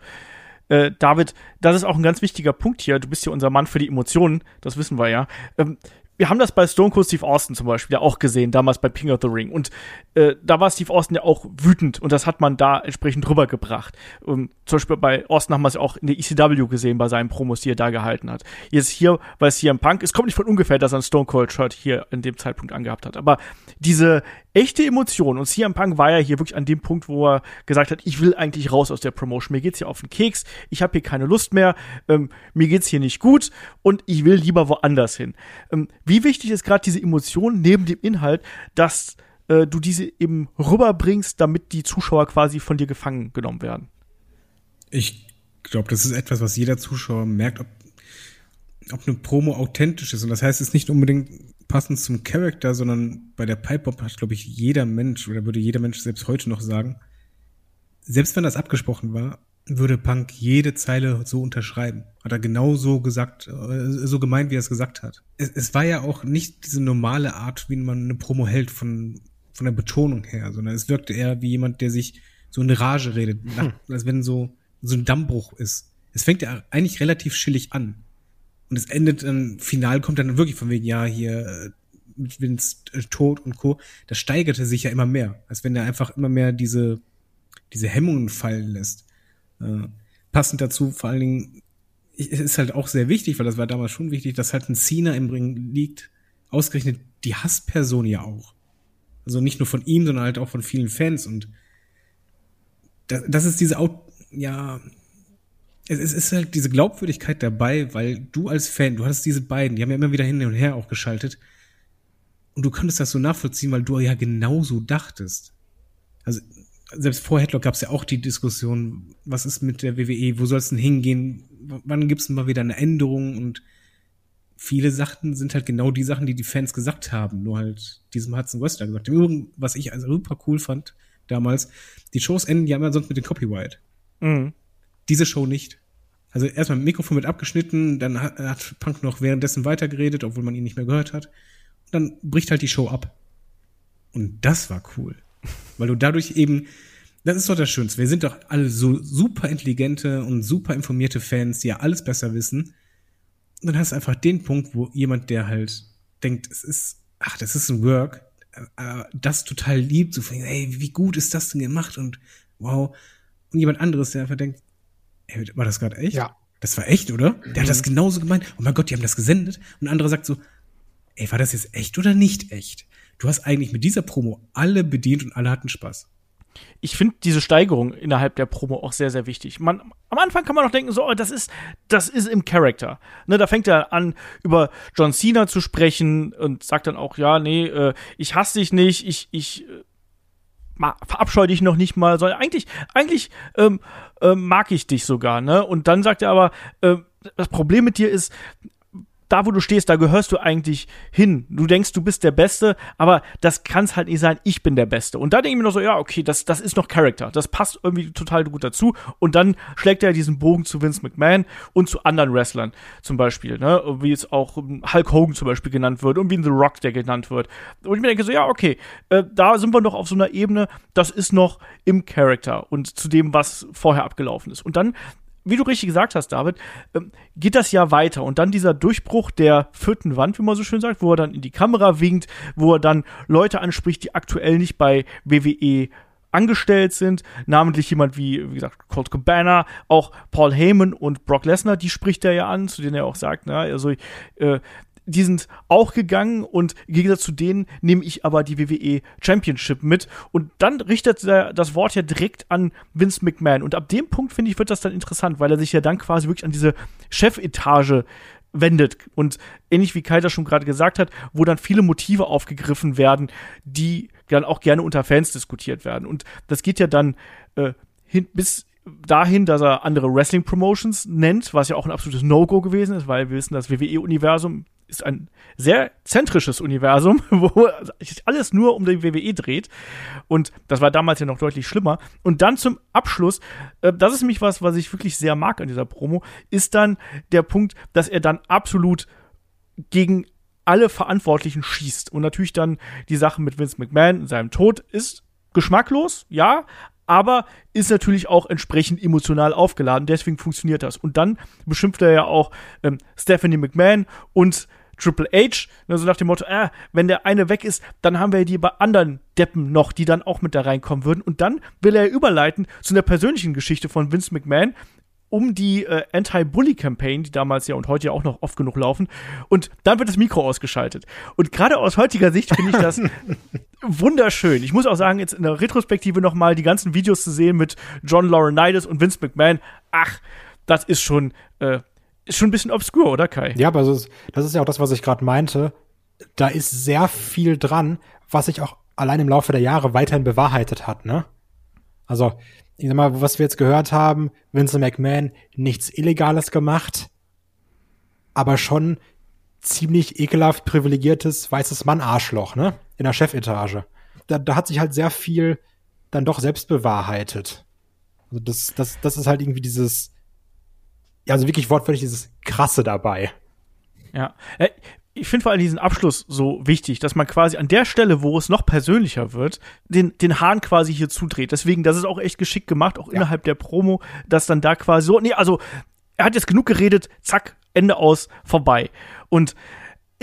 äh, David, das ist auch ein ganz wichtiger Punkt hier. Du bist ja unser Mann für die Emotionen, das wissen wir ja. Ähm, wir haben das bei Stone Cold Steve Austin zum Beispiel ja auch gesehen, damals bei King of the Ring. Und äh, da war Steve Austin ja auch wütend und das hat man da entsprechend rübergebracht. Um, zum Beispiel bei Austin haben wir es ja auch in der ECW gesehen, bei seinen Promos, die er da gehalten hat. Jetzt hier, hier im Punk, es kommt nicht von ungefähr, dass er ein Stone Cold Shirt hier in dem Zeitpunkt angehabt hat. Aber diese echte Emotion und CM Punk war ja hier wirklich an dem Punkt, wo er gesagt hat, ich will eigentlich raus aus der Promotion. Mir geht's hier auf den Keks, ich habe hier keine Lust mehr, ähm, mir geht's hier nicht gut und ich will lieber woanders hin. Ähm, wie wichtig ist gerade diese Emotion neben dem Inhalt, dass äh, du diese eben rüberbringst, damit die Zuschauer quasi von dir gefangen genommen werden? Ich glaube, das ist etwas, was jeder Zuschauer merkt, ob, ob eine Promo authentisch ist. Und das heißt, es ist nicht unbedingt passend zum Charakter, sondern bei der Pipe Bomb hat, glaube ich, jeder Mensch, oder würde jeder Mensch selbst heute noch sagen, selbst wenn das abgesprochen war, würde Punk jede Zeile so unterschreiben. Hat er genau so gesagt, äh, so gemeint, wie er es gesagt hat. Es, es, war ja auch nicht diese normale Art, wie man eine Promo hält von, von der Betonung her, sondern es wirkte eher wie jemand, der sich so in Rage redet, hm. als wenn so, so ein Dammbruch ist. Es fängt ja eigentlich relativ chillig an. Und es endet dann, final kommt dann wirklich von wegen, ja, hier, äh, mit Vince äh, Tod und Co. Das steigerte sich ja immer mehr. Als wenn er einfach immer mehr diese, diese Hemmungen fallen lässt. Äh, passend dazu vor allen Dingen, ist halt auch sehr wichtig, weil das war damals schon wichtig, dass halt ein Cena im Ring liegt, ausgerechnet die Hassperson ja auch. Also nicht nur von ihm, sondern halt auch von vielen Fans und das, das ist diese, ja, es, es ist halt diese Glaubwürdigkeit dabei, weil du als Fan, du hattest diese beiden, die haben ja immer wieder hin und her auch geschaltet. Und du konntest das so nachvollziehen, weil du ja genauso dachtest. Also selbst vor Headlock gab es ja auch die Diskussion, was ist mit der WWE, wo soll es denn hingehen, wann gibt's denn mal wieder eine Änderung und viele Sachen sind halt genau die Sachen, die die Fans gesagt haben, nur halt diesem Hudson Westler gesagt. Im Übrigen, was ich also super cool fand damals, die Shows enden ja immer sonst mit dem Copyright. Mhm. Diese Show nicht. Also erstmal Mikrofon mit abgeschnitten, dann hat, hat Punk noch währenddessen weitergeredet, obwohl man ihn nicht mehr gehört hat. Und dann bricht halt die Show ab. Und das war cool. Weil du dadurch eben, das ist doch das Schönste. Wir sind doch alle so super intelligente und super informierte Fans, die ja alles besser wissen. Und dann hast du einfach den Punkt, wo jemand, der halt denkt, es ist, ach, das ist ein Work, äh, das total liebt, so von, ey, wie gut ist das denn gemacht und wow. Und jemand anderes, der einfach denkt, ey, war das gerade echt? Ja. Das war echt, oder? Der hat das genauso gemeint. Oh mein Gott, die haben das gesendet. Und ein anderer sagt so, ey, war das jetzt echt oder nicht echt? Du hast eigentlich mit dieser Promo alle bedient und alle hatten Spaß. ich finde diese Steigerung innerhalb der Promo auch sehr, sehr wichtig. Man, am Anfang kann man noch denken, so, oh, das ist, das ist im Charakter. Ne, da fängt er an, über John Cena zu sprechen und sagt dann auch, ja, nee, äh, ich hasse dich nicht, ich, ich äh, ma- verabscheue dich noch nicht mal, sondern eigentlich, eigentlich ähm, ähm, mag ich dich sogar, ne? Und dann sagt er aber, äh, das Problem mit dir ist, da, wo du stehst, da gehörst du eigentlich hin. Du denkst, du bist der Beste, aber das kann es halt nicht sein, ich bin der Beste. Und da denke ich mir noch so, ja, okay, das, das ist noch Charakter. Das passt irgendwie total gut dazu. Und dann schlägt er diesen Bogen zu Vince McMahon und zu anderen Wrestlern zum Beispiel, ne? Wie es auch ähm, Hulk Hogan zum Beispiel genannt wird und wie The Rock, der genannt wird. Und ich mir denke so, ja, okay, äh, da sind wir noch auf so einer Ebene, das ist noch im Charakter und zu dem, was vorher abgelaufen ist. Und dann wie du richtig gesagt hast, David, ähm, geht das ja weiter. Und dann dieser Durchbruch der vierten Wand, wie man so schön sagt, wo er dann in die Kamera winkt, wo er dann Leute anspricht, die aktuell nicht bei WWE angestellt sind, namentlich jemand wie, wie gesagt, Colt Cabana, auch Paul Heyman und Brock Lesnar, die spricht er ja an, zu denen er auch sagt, na, also äh, die sind auch gegangen und im Gegensatz zu denen nehme ich aber die WWE Championship mit. Und dann richtet er das Wort ja direkt an Vince McMahon. Und ab dem Punkt, finde ich, wird das dann interessant, weil er sich ja dann quasi wirklich an diese Chefetage wendet. Und ähnlich wie Kai das schon gerade gesagt hat, wo dann viele Motive aufgegriffen werden, die dann auch gerne unter Fans diskutiert werden. Und das geht ja dann äh, hin, bis dahin, dass er andere Wrestling-Promotions nennt, was ja auch ein absolutes No-Go gewesen ist, weil wir wissen, das WWE-Universum ist ein sehr zentrisches Universum, wo sich alles nur um die WWE dreht. Und das war damals ja noch deutlich schlimmer. Und dann zum Abschluss, äh, das ist nämlich was, was ich wirklich sehr mag an dieser Promo, ist dann der Punkt, dass er dann absolut gegen alle Verantwortlichen schießt. Und natürlich dann die Sache mit Vince McMahon und seinem Tod ist geschmacklos, ja, aber ist natürlich auch entsprechend emotional aufgeladen. Deswegen funktioniert das. Und dann beschimpft er ja auch ähm, Stephanie McMahon und Triple H, ne, so nach dem Motto, äh, wenn der eine weg ist, dann haben wir die bei anderen Deppen noch, die dann auch mit da reinkommen würden. Und dann will er überleiten zu einer persönlichen Geschichte von Vince McMahon, um die äh, Anti-Bully-Campaign, die damals ja und heute ja auch noch oft genug laufen. Und dann wird das Mikro ausgeschaltet. Und gerade aus heutiger Sicht finde ich das wunderschön. Ich muss auch sagen, jetzt in der Retrospektive noch mal die ganzen Videos zu sehen mit John Laurinaitis und Vince McMahon. Ach, das ist schon, äh, ist schon ein bisschen obskur, oder Kai? Ja, aber das ist, das ist ja auch das, was ich gerade meinte. Da ist sehr viel dran, was sich auch allein im Laufe der Jahre weiterhin bewahrheitet hat, ne? Also, ich sag mal, was wir jetzt gehört haben, Vince McMahon nichts Illegales gemacht, aber schon ziemlich ekelhaft privilegiertes weißes Mann-Arschloch, ne? In der Chefetage. Da, da hat sich halt sehr viel dann doch selbst bewahrheitet. Also das, das, das ist halt irgendwie dieses, ja, also wirklich wortwörtlich dieses Krasse dabei. Ja. Äh, ich finde vor allem diesen Abschluss so wichtig, dass man quasi an der Stelle, wo es noch persönlicher wird, den, den Hahn quasi hier zudreht. Deswegen, das ist auch echt geschickt gemacht, auch innerhalb der Promo, dass dann da quasi so, nee, also, er hat jetzt genug geredet, zack, Ende aus, vorbei. Und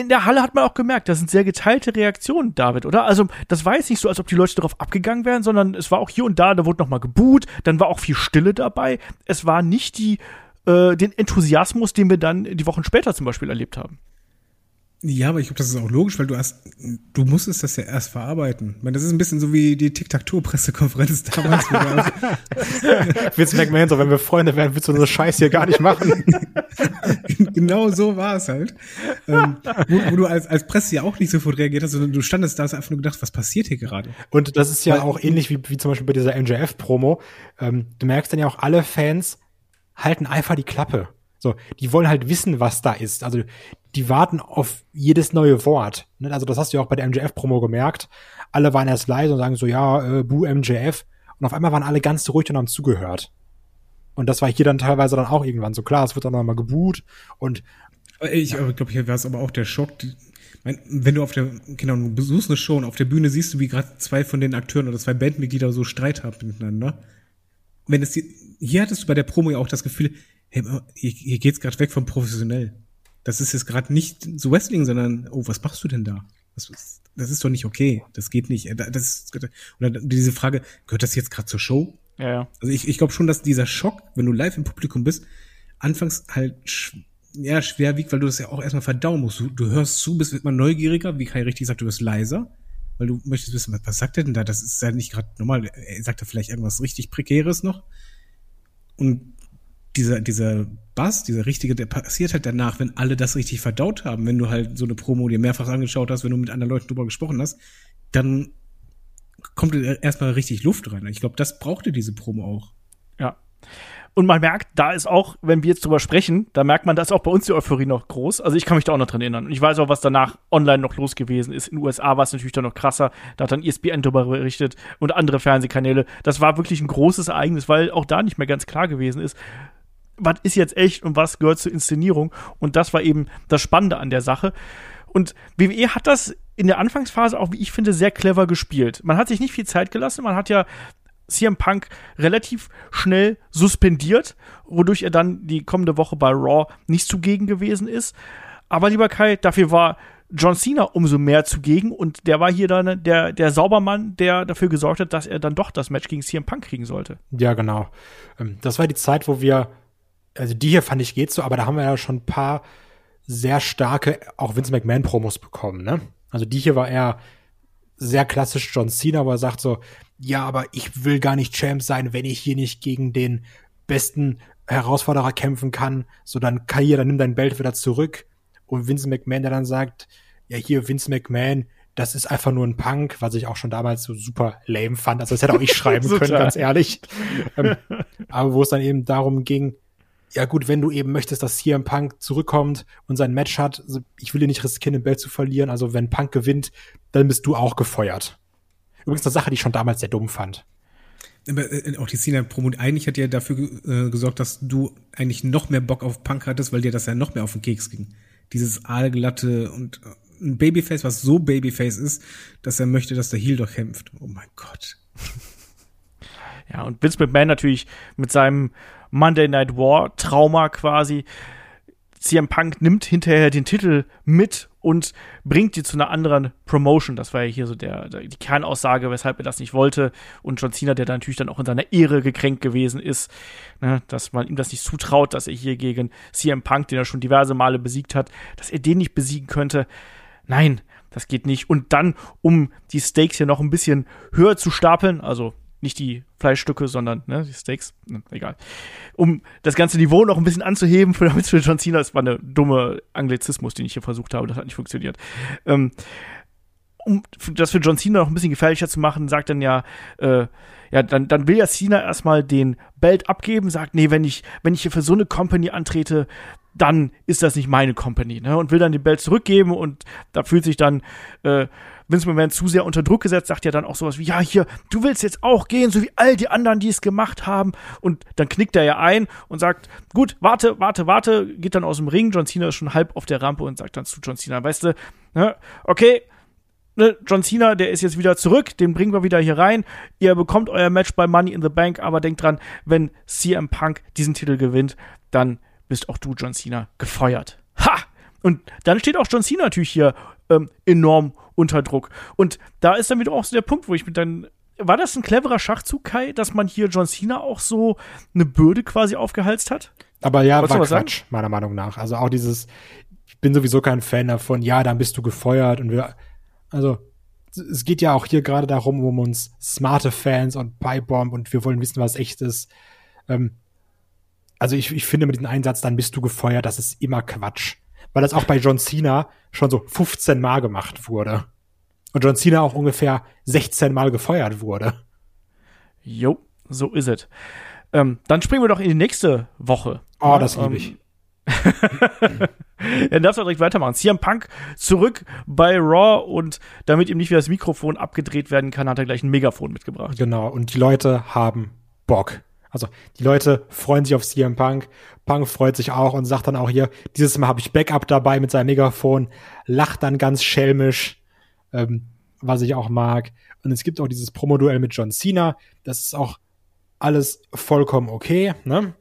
in der Halle hat man auch gemerkt, das sind sehr geteilte Reaktionen, David, oder? Also, das jetzt nicht so, als ob die Leute darauf abgegangen wären, sondern es war auch hier und da, da wurde noch mal geboot, dann war auch viel Stille dabei. Es war nicht die, äh, den Enthusiasmus, den wir dann die Wochen später zum Beispiel erlebt haben. Ja, aber ich glaube, das ist auch logisch, weil du hast, du musstest das ja erst verarbeiten. Ich meine, das ist ein bisschen so wie die Tic-Tac-Toe-Pressekonferenz damals. Vince McMahon, so, wenn wir Freunde wären, würdest du so Scheiß hier gar nicht machen. genau so war es halt. Ähm, wo, wo du als, als Presse ja auch nicht sofort reagiert hast, sondern du standest da, hast einfach nur gedacht, was passiert hier gerade? Und das ist ja Weil- auch ähnlich wie, wie zum Beispiel bei dieser MJF-Promo. Ähm, du merkst dann ja auch, alle Fans halten einfach die Klappe. So, die wollen halt wissen, was da ist. Also, die warten auf jedes neue Wort. Ne? Also, das hast du ja auch bei der MJF-Promo gemerkt. Alle waren erst leise und sagen so, ja, äh, Boo MJF. Und auf einmal waren alle ganz ruhig und haben zugehört. Und das war hier dann teilweise dann auch irgendwann so klar. Es wird dann nochmal geboot und Ich glaube, glaub, hier war es aber auch der Schock. Mein, wenn du auf der, genau, du besuchst eine Show und auf der Bühne siehst du, wie gerade zwei von den Akteuren oder zwei Bandmitglieder so Streit haben miteinander. Wenn es die, hier hattest du bei der Promo ja auch das Gefühl, hey, hier, hier geht's gerade weg vom professionell. Das ist jetzt gerade nicht so Wrestling, sondern, oh, was machst du denn da? Das ist, das ist doch nicht okay. Das geht nicht. Das, oder diese Frage, gehört das jetzt gerade zur Show? Ja, ja. Also ich, ich glaube schon, dass dieser Schock, wenn du live im Publikum bist, anfangs halt ja, schwer wiegt, weil du das ja auch erstmal verdauen musst. Du, du hörst zu, bist immer neugieriger, wie Kai richtig sagt, du wirst leiser, weil du möchtest wissen, was, was sagt er denn da? Das ist ja nicht gerade normal. Er sagt da vielleicht irgendwas richtig Prekäres noch. Und dieser, dieser Bass, dieser richtige, der passiert halt danach, wenn alle das richtig verdaut haben, wenn du halt so eine Promo dir mehrfach angeschaut hast, wenn du mit anderen Leuten drüber gesprochen hast, dann kommt erstmal richtig Luft rein. Ich glaube, das brauchte diese Promo auch. Ja. Und man merkt, da ist auch, wenn wir jetzt drüber sprechen, da merkt man, da ist auch bei uns die Euphorie noch groß. Also ich kann mich da auch noch dran erinnern. Und ich weiß auch, was danach online noch los gewesen ist. In den USA war es natürlich dann noch krasser. Da hat dann ESPN darüber berichtet und andere Fernsehkanäle. Das war wirklich ein großes Ereignis, weil auch da nicht mehr ganz klar gewesen ist, was ist jetzt echt und was gehört zur Inszenierung. Und das war eben das Spannende an der Sache. Und WWE hat das in der Anfangsphase auch, wie ich finde, sehr clever gespielt. Man hat sich nicht viel Zeit gelassen. Man hat ja CM Punk relativ schnell suspendiert, wodurch er dann die kommende Woche bei Raw nicht zugegen gewesen ist. Aber lieber Kai, dafür war John Cena umso mehr zugegen und der war hier dann der, der Saubermann, der dafür gesorgt hat, dass er dann doch das Match gegen CM Punk kriegen sollte. Ja, genau. Ähm, Das war die Zeit, wo wir, also die hier fand ich geht so, aber da haben wir ja schon ein paar sehr starke, auch Vince McMahon-Promos bekommen, ne? Also die hier war eher sehr klassisch John Cena, wo er sagt so, ja, aber ich will gar nicht Champ sein, wenn ich hier nicht gegen den besten Herausforderer kämpfen kann. So, dann kann hier, dann nimm dein Belt wieder zurück. Und Vince McMahon, der dann sagt, ja, hier, Vince McMahon, das ist einfach nur ein Punk, was ich auch schon damals so super lame fand. Also das hätte auch ich schreiben können, ganz ehrlich. ähm, aber wo es dann eben darum ging, ja gut, wenn du eben möchtest, dass hier ein Punk zurückkommt und sein Match hat, also ich will dir nicht riskieren, den Belt zu verlieren. Also wenn Punk gewinnt, dann bist du auch gefeuert. Übrigens eine Sache, die ich schon damals sehr dumm fand. Aber äh, auch die Cena-Promo, eigentlich hat ja dafür äh, gesorgt, dass du eigentlich noch mehr Bock auf Punk hattest, weil dir das ja noch mehr auf den Keks ging. Dieses aalglatte und äh, ein Babyface, was so Babyface ist, dass er möchte, dass der Heel doch kämpft. Oh mein Gott. Ja, und Vince McMahon natürlich mit seinem Monday Night War Trauma quasi. CM Punk nimmt hinterher den Titel mit und bringt die zu einer anderen Promotion. Das war ja hier so der, der, die Kernaussage, weshalb er das nicht wollte. Und John Cena, der da natürlich dann auch in seiner Ehre gekränkt gewesen ist, ne, dass man ihm das nicht zutraut, dass er hier gegen CM Punk, den er schon diverse Male besiegt hat, dass er den nicht besiegen könnte. Nein, das geht nicht. Und dann, um die Stakes hier noch ein bisschen höher zu stapeln, also nicht die Fleischstücke, sondern ne, die Steaks, ne, egal. Um das ganze Niveau noch ein bisschen anzuheben für, für John Cena, das war eine dumme Anglizismus, den ich hier versucht habe, das hat nicht funktioniert. Ähm, um das für John Cena noch ein bisschen gefährlicher zu machen, sagt dann ja, äh, ja, dann, dann will ja Cena erstmal den Belt abgeben, sagt, nee, wenn ich, wenn ich hier für so eine Company antrete, dann ist das nicht meine Company, ne? Und will dann den Belt zurückgeben und da fühlt sich dann äh, Vince McMahon zu sehr unter Druck gesetzt, sagt ja dann auch sowas wie, ja, hier, du willst jetzt auch gehen, so wie all die anderen, die es gemacht haben. Und dann knickt er ja ein und sagt, gut, warte, warte, warte, geht dann aus dem Ring. John Cena ist schon halb auf der Rampe und sagt dann zu John Cena, weißt du, ne, okay, ne, John Cena, der ist jetzt wieder zurück, den bringen wir wieder hier rein. Ihr bekommt euer Match bei Money in the Bank, aber denkt dran, wenn CM Punk diesen Titel gewinnt, dann bist auch du, John Cena, gefeuert. Ha! Und dann steht auch John Cena natürlich hier ähm, enorm unter Druck. Und da ist dann wieder auch so der Punkt, wo ich mit dann. War das ein cleverer Schachzug, Kai, dass man hier John Cena auch so eine Bürde quasi aufgehalst hat? Aber ja, Wolltest war was sagen? Quatsch, meiner Meinung nach. Also auch dieses, ich bin sowieso kein Fan davon, ja, dann bist du gefeuert und wir, also, es geht ja auch hier gerade darum, um uns smarte Fans und Pipebomb und wir wollen wissen, was echt ist. Ähm, also ich, ich finde mit dem Einsatz, dann bist du gefeuert, das ist immer Quatsch. Weil das auch bei John Cena schon so 15 Mal gemacht wurde. Und John Cena auch ungefähr 16 Mal gefeuert wurde. Jo, so ist es. Ähm, dann springen wir doch in die nächste Woche. Oh, das liebe Ähm, ich. Dann darfst du direkt weitermachen. CM Punk zurück bei Raw und damit ihm nicht wieder das Mikrofon abgedreht werden kann, hat er gleich ein Megafon mitgebracht. Genau, und die Leute haben Bock. Also die Leute freuen sich auf CM Punk. Punk freut sich auch und sagt dann auch hier, dieses Mal habe ich Backup dabei mit seinem Megafon, lacht dann ganz schelmisch, ähm, was ich auch mag. Und es gibt auch dieses Promoduell mit John Cena. Das ist auch alles vollkommen okay, ne?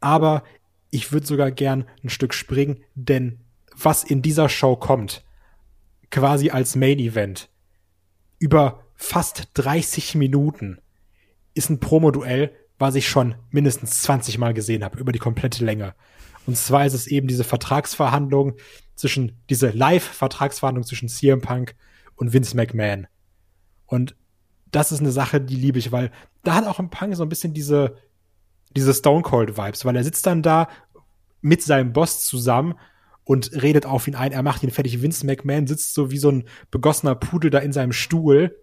Aber ich würde sogar gern ein Stück springen, denn was in dieser Show kommt, quasi als Main Event, über fast 30 Minuten, ist ein Promo-Duell, was ich schon mindestens 20 Mal gesehen habe, über die komplette Länge. Und zwar ist es eben diese Vertragsverhandlung zwischen, diese Live-Vertragsverhandlung zwischen CM Punk und Vince McMahon. Und das ist eine Sache, die liebe ich, weil da hat auch ein Punk so ein bisschen diese, diese Stone Cold Vibes, weil er sitzt dann da mit seinem Boss zusammen und redet auf ihn ein, er macht ihn fertig. Vince McMahon sitzt so wie so ein begossener Pudel da in seinem Stuhl,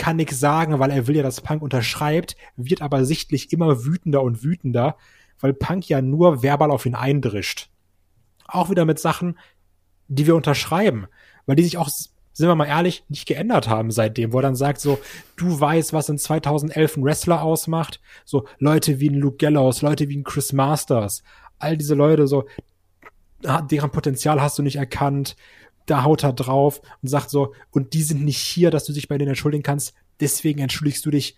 kann nix sagen, weil er will ja, dass Punk unterschreibt, wird aber sichtlich immer wütender und wütender, weil Punk ja nur verbal auf ihn eindrischt. Auch wieder mit Sachen, die wir unterschreiben, weil die sich auch, sind wir mal ehrlich, nicht geändert haben seitdem, wo er dann sagt so, du weißt, was in 2011 ein Wrestler ausmacht, so Leute wie ein Luke Gallows, Leute wie ein Chris Masters, all diese Leute so, deren Potenzial hast du nicht erkannt, da haut er drauf und sagt so, und die sind nicht hier, dass du dich bei denen entschuldigen kannst, deswegen entschuldigst du dich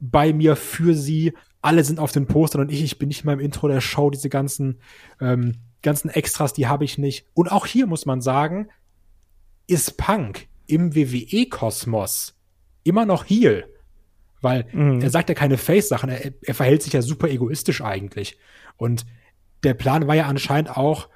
bei mir für sie. Alle sind auf den Postern und ich, ich bin nicht mal im Intro der Show, diese ganzen, ähm, ganzen Extras, die habe ich nicht. Und auch hier muss man sagen, ist Punk im WWE-Kosmos immer noch Heel. Weil Mhm. er sagt ja keine Face-Sachen, er, er verhält sich ja super egoistisch eigentlich. Und der Plan war ja anscheinend auch,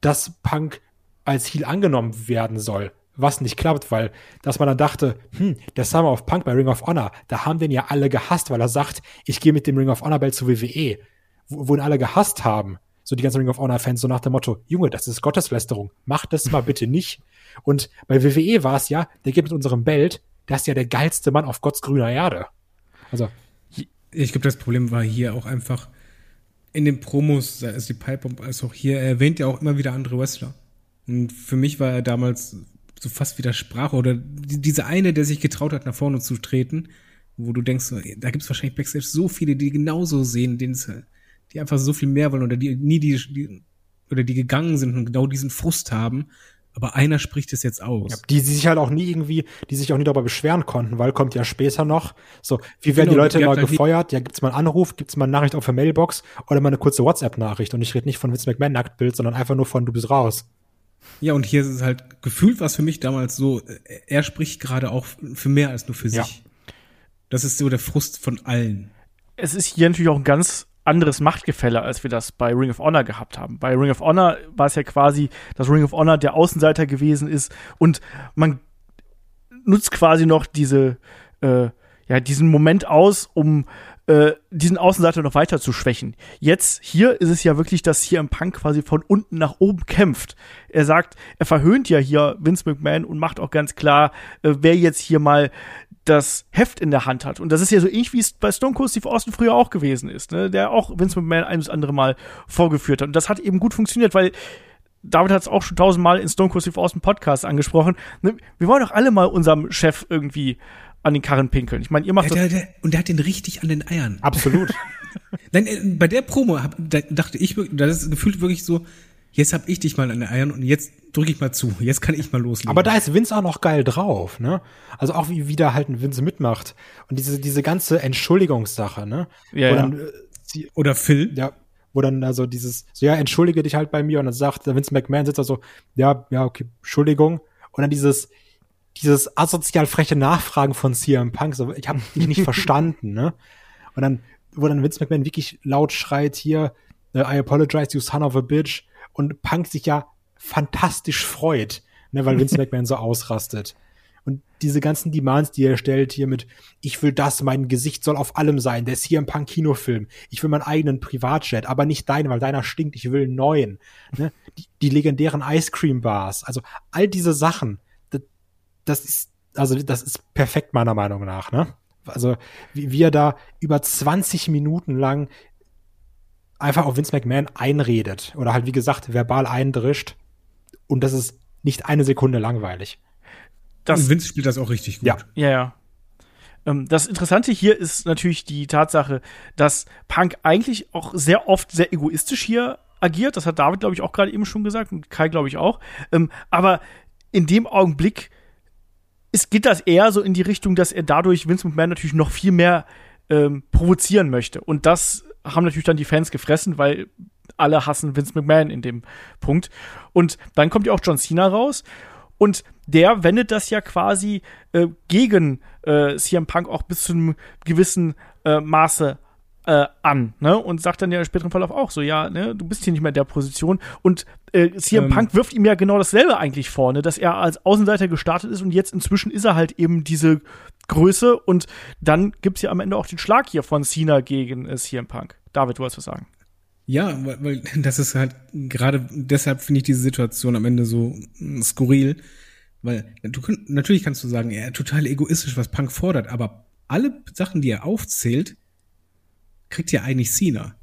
dass Punk als Heel angenommen werden soll. Was nicht klappt, weil, dass man dann dachte, hm, der Summer of Punk bei Ring of Honor, da haben den ja alle gehasst, weil er sagt, ich gehe mit dem Ring of Honor Belt zu WWE. Wo, ihn alle gehasst haben. So die ganzen Ring of Honor Fans, so nach dem Motto, Junge, das ist Gotteslästerung. Mach das mal bitte nicht. Und bei WWE war es ja, der geht mit unserem Belt, der ist ja der geilste Mann auf Gotts grüner Erde. Also, Ich glaube, das Problem war hier auch einfach in den Promos, sei es die Pipebomb als auch hier, er erwähnt ja auch immer wieder andere Wrestler. Und für mich war er damals so fast wie der Sprache oder die, diese eine, der sich getraut hat, nach vorne zu treten, wo du denkst, da gibt es wahrscheinlich Backstage so viele, die genauso sehen, die einfach so viel mehr wollen oder die nie die, die oder die gegangen sind und genau diesen Frust haben. Aber einer spricht es jetzt aus. Ja, die, die sich halt auch nie irgendwie, die sich auch nie darüber beschweren konnten, weil kommt ja später noch. So, wie werden Genau, die Leute die immer halt die- gefeuert? Ja, gibt's mal einen Anruf, gibt's mal eine Nachricht auf der Mailbox oder mal eine kurze WhatsApp-Nachricht. Und ich rede nicht von Vince McMahon Nacktbild, sondern einfach nur von du bist raus. Ja, und hier ist es halt gefühlt was für mich damals so, äh, er spricht gerade auch für mehr als nur für Ja. sich. Das ist so der Frust von allen. es ist hier natürlich auch ein ganz anderes Machtgefälle, als wir das bei Ring of Honor gehabt haben. Bei Ring of Honor war es ja quasi, dass Ring of Honor der Außenseiter gewesen ist und man nutzt quasi noch diese, äh, ja, diesen Moment aus, um äh, diesen Außenseiter noch weiter zu schwächen. Jetzt hier ist es ja wirklich, dass hier im Punk quasi von unten nach oben kämpft. Er sagt, er verhöhnt ja hier Vince McMahon und macht auch ganz klar, äh, wer jetzt hier mal das Heft in der Hand hat. Und das ist ja so ähnlich, wie es bei Stone Cold Steve Austin früher auch gewesen ist, ne? der auch Vince McMahon ein bis andere Mal vorgeführt hat. Und das hat eben gut funktioniert, weil David hat es auch schon tausendmal in Stone Cold Steve Austin Podcast angesprochen. Ne? Wir wollen doch alle mal unserem Chef irgendwie an den Karren pinkeln. Ich meine, ihr macht Der, das. der, der, und der hat den richtig an den Eiern. Absolut. Nein, äh, bei der Promo hab, da dachte ich, wirklich- das ist gefühlt wirklich so, jetzt hab ich dich mal an den Eiern und jetzt drücke ich mal zu. Jetzt kann ich mal loslegen. Aber da ist Vince auch noch geil drauf, ne? Also auch wie wieder halt ein Vince mitmacht. Und diese, diese ganze Entschuldigungssache, ne? Ja, Wo ja. dann, äh, sie, Oder Phil. ja, wo dann also dieses, so ja, entschuldige dich halt bei mir und dann sagt der Vince McMahon sitzt da so, ja, ja, okay, Entschuldigung. Und dann dieses, dieses asozial freche Nachfragen von CM Punk, so, ich habe dich nicht verstanden, ne? Und dann, wo dann Vince McMahon wirklich laut schreit hier, äh, I apologize, you son of a bitch. und Punk sich ja fantastisch freut, ne, weil Vince McMahon so ausrastet. Und diese ganzen Demands, die er stellt hier mit, ich will das, mein Gesicht soll auf allem sein, der ist hier im Punk-Kinofilm, ich will meinen eigenen Privatjet, aber nicht deinen, weil deiner stinkt, ich will einen neuen. Ne? Die, die legendären Ice Cream Bars, also all diese Sachen, das, ist, also das ist perfekt meiner Meinung nach, ne? Also wie, wie er da über 20 Minuten lang einfach auf Vince McMahon einredet oder halt wie gesagt verbal eindrischt und das ist nicht eine Sekunde langweilig. Das, Vince spielt das auch richtig gut. Ja, ja, ja. Ähm, das Interessante hier ist natürlich die Tatsache, dass Punk eigentlich auch sehr oft sehr egoistisch hier agiert. Das hat David, glaube ich, auch gerade eben schon gesagt und Kai, glaube ich, auch. Ähm, aber in dem Augenblick es geht das eher so in die Richtung, dass er dadurch Vince McMahon natürlich noch viel mehr ähm, provozieren möchte. Und das haben natürlich dann die Fans gefressen, weil alle hassen Vince McMahon in dem Punkt. Und dann kommt ja auch John Cena raus und der wendet das ja quasi äh, gegen äh, CM Punk auch bis zu einem gewissen äh, Maße äh, an, ne? Und sagt dann ja im späteren Verlauf auch so, ja, ne, du bist hier nicht mehr in der Position. Und äh, CM ähm. Punk wirft ihm ja genau dasselbe eigentlich vor, ne? dass er als Außenseiter gestartet ist und jetzt inzwischen ist er halt eben diese Größe und dann gibt's ja am Ende auch den Schlag hier von Cena gegen äh, CM Punk. David, du hast was sagen. Ja, weil, weil das ist halt gerade deshalb finde ich diese Situation am Ende so mm, skurril, weil du natürlich kannst du sagen, er ja, total egoistisch, was Punk fordert, aber alle Sachen, die er aufzählt, kriegt ja eigentlich Cena.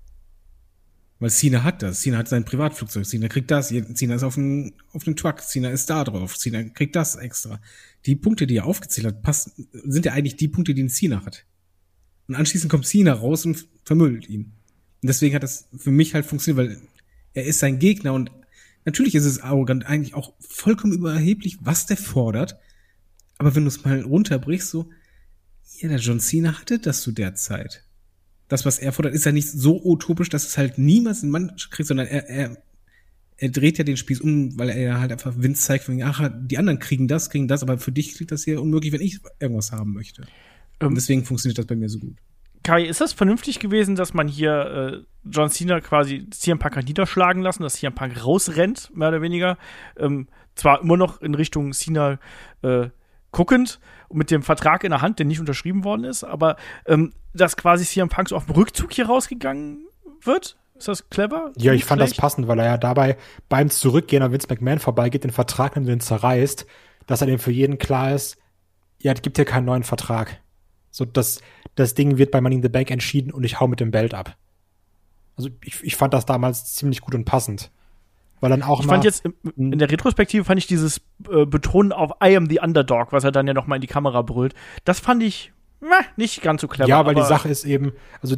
Weil Cena hat das. Cena hat sein Privatflugzeug. Cena kriegt das. Cena ist auf dem, auf dem Truck. Cena ist da drauf. Cena kriegt das extra. Die Punkte, die er aufgezählt hat, passen, sind ja eigentlich die Punkte, die ein Cena hat. Und anschließend kommt Cena raus und vermüllt ihn. Und deswegen hat das für mich halt funktioniert, weil er ist sein Gegner und natürlich ist es arrogant, eigentlich auch vollkommen überheblich, was der fordert. Aber wenn du es mal runterbrichst, so, ja, der John Cena hatte das zu der Zeit das, was er fordert, ist ja nicht so utopisch, dass es halt niemals ein Mann kriegt, sondern er, er, er dreht ja den Spieß um, weil er ja halt einfach Wind zeigt, von, ach, die anderen kriegen das, kriegen das, aber für dich klingt das hier unmöglich, wenn ich irgendwas haben möchte. Ähm, Und deswegen funktioniert das bei mir so gut. Kai, ist das vernünftig gewesen, dass man hier äh, John Cena quasi CM Punk hat niederschlagen lassen, dass CM Punk rausrennt, mehr oder weniger? Ähm, zwar immer noch in Richtung Cena äh, guckend mit dem Vertrag in der Hand, der nicht unterschrieben worden ist, aber ähm, dass quasi CM Punk so auf dem Rückzug hier rausgegangen wird? Ist das clever? Ja, ich fand Vielleicht? das passend, weil er ja dabei beim Zurückgehen an Vince McMahon vorbeigeht, den Vertrag und den zerreißt, dass er dem für jeden klar ist, ja, es gibt hier keinen neuen Vertrag. So, das, das Ding wird bei Money in the Bank entschieden und ich hau mit dem Belt ab. Also ich, ich fand das damals ziemlich gut und passend. Weil dann auch ich fand jetzt in, hm. in der Retrospektive fand ich dieses äh, Betonen auf I am the Underdog, was er dann ja noch mal in die Kamera brüllt. Das fand ich meh, nicht ganz so clever. Ja, weil die Sache ist eben, also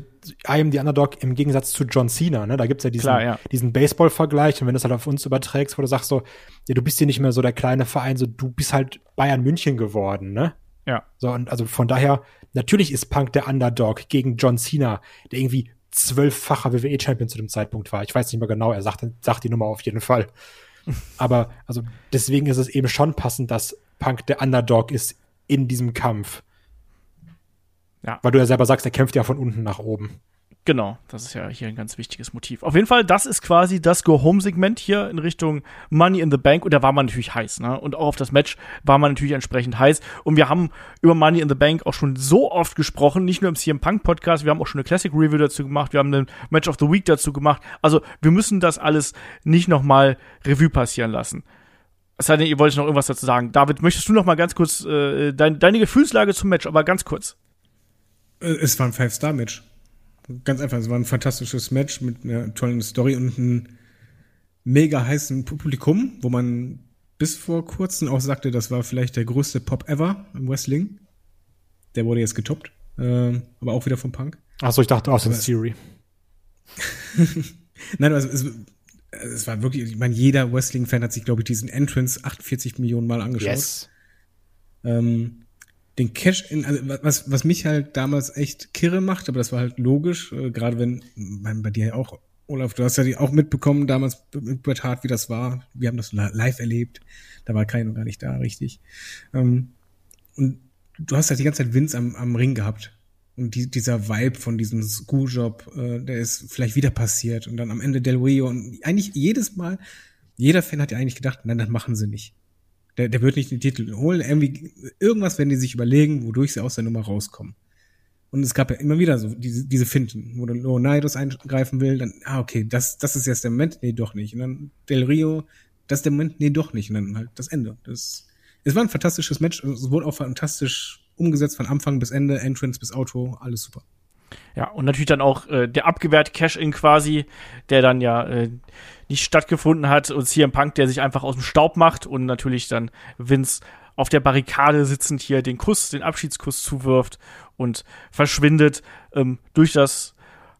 I am the Underdog im Gegensatz zu John Cena, ne? Da gibt's ja diesen, Klar, ja. diesen Baseball-Vergleich und wenn du es halt auf uns überträgst, wo du sagst so, ja, du bist hier nicht mehr so der kleine Verein, so du bist halt Bayern München geworden, ne? Ja. So, und also von daher, natürlich ist Punk der Underdog gegen John Cena, der irgendwie zwölffacher WWE-Champion zu dem Zeitpunkt war. Ich weiß nicht mehr genau, er sagt, sagt die Nummer auf jeden Fall. Aber also deswegen ist es eben schon passend, dass Punk der Underdog ist in diesem Kampf. Ja. Weil du ja selber sagst, er kämpft ja von unten nach oben. Genau, das ist ja hier ein ganz wichtiges Motiv. Auf jeden Fall, das ist quasi das Go-Home-Segment hier in Richtung Money in the Bank. Und da war man natürlich heiß, ne? Und auch auf das Match war man natürlich entsprechend heiß. Und wir haben über Money in the Bank auch schon so oft gesprochen, nicht nur im CM Punk Podcast, wir haben auch schon eine Classic Review dazu gemacht, wir haben ein Match of the Week dazu gemacht. Also, wir müssen das alles nicht nochmal Revue passieren lassen. Es sei denn, ihr wollt noch irgendwas dazu sagen. David, möchtest du noch mal ganz kurz äh, dein, deine Gefühlslage zum Match, aber ganz kurz. Äh, es war ein Five-Star-Match. Ganz einfach, es war ein fantastisches Match mit einer tollen Story und einem mega heißen Publikum, wo man bis vor kurzem auch sagte, das war vielleicht der größte Pop ever im Wrestling. Der wurde jetzt getoppt, äh, aber auch wieder vom Punk. Achso, ich dachte aus der Theory. Nein, also es, es war wirklich, ich meine, jeder Wrestling-Fan hat sich, glaube ich, diesen Entrance 48 Millionen Mal angeschaut. Yes. Ähm, den Cash in, also was, was mich halt damals echt kirre macht, aber das war halt logisch, äh, gerade wenn, mein, bei dir auch, Olaf, du hast ja auch mitbekommen damals mit Bret Hart, wie das war. Wir haben das live erlebt. Da war keiner gar nicht da, richtig. Ähm, und du hast halt die ganze Zeit Vince am, am Ring gehabt. Und die, dieser Vibe von diesem Schooljob, äh, der ist vielleicht wieder passiert. Und dann am Ende Del Rio. Und eigentlich jedes Mal, jeder Fan hat ja eigentlich gedacht, nein, das machen sie nicht. Der, der wird nicht den Titel holen. Irgendwie, irgendwas werden die sich überlegen, wodurch sie aus der Nummer rauskommen. Und es gab ja immer wieder so diese, diese Finden, wo dann Leonidas eingreifen will, dann, ah, okay, das, das ist jetzt der Moment, nee, doch nicht. Und dann Del Rio, das ist der Moment, nee, doch nicht. Und dann halt das Ende. Das, es war ein fantastisches Match, es wurde auch fantastisch umgesetzt von Anfang bis Ende, Entrance bis Auto, alles super. Ja, und natürlich dann auch äh, der abgewehrte Cash-In quasi, der dann ja äh, nicht stattgefunden hat und CM Punk, der sich einfach aus dem Staub macht und natürlich dann Vince auf der Barrikade sitzend hier den Kuss, den Abschiedskuss zuwirft und verschwindet ähm, durch das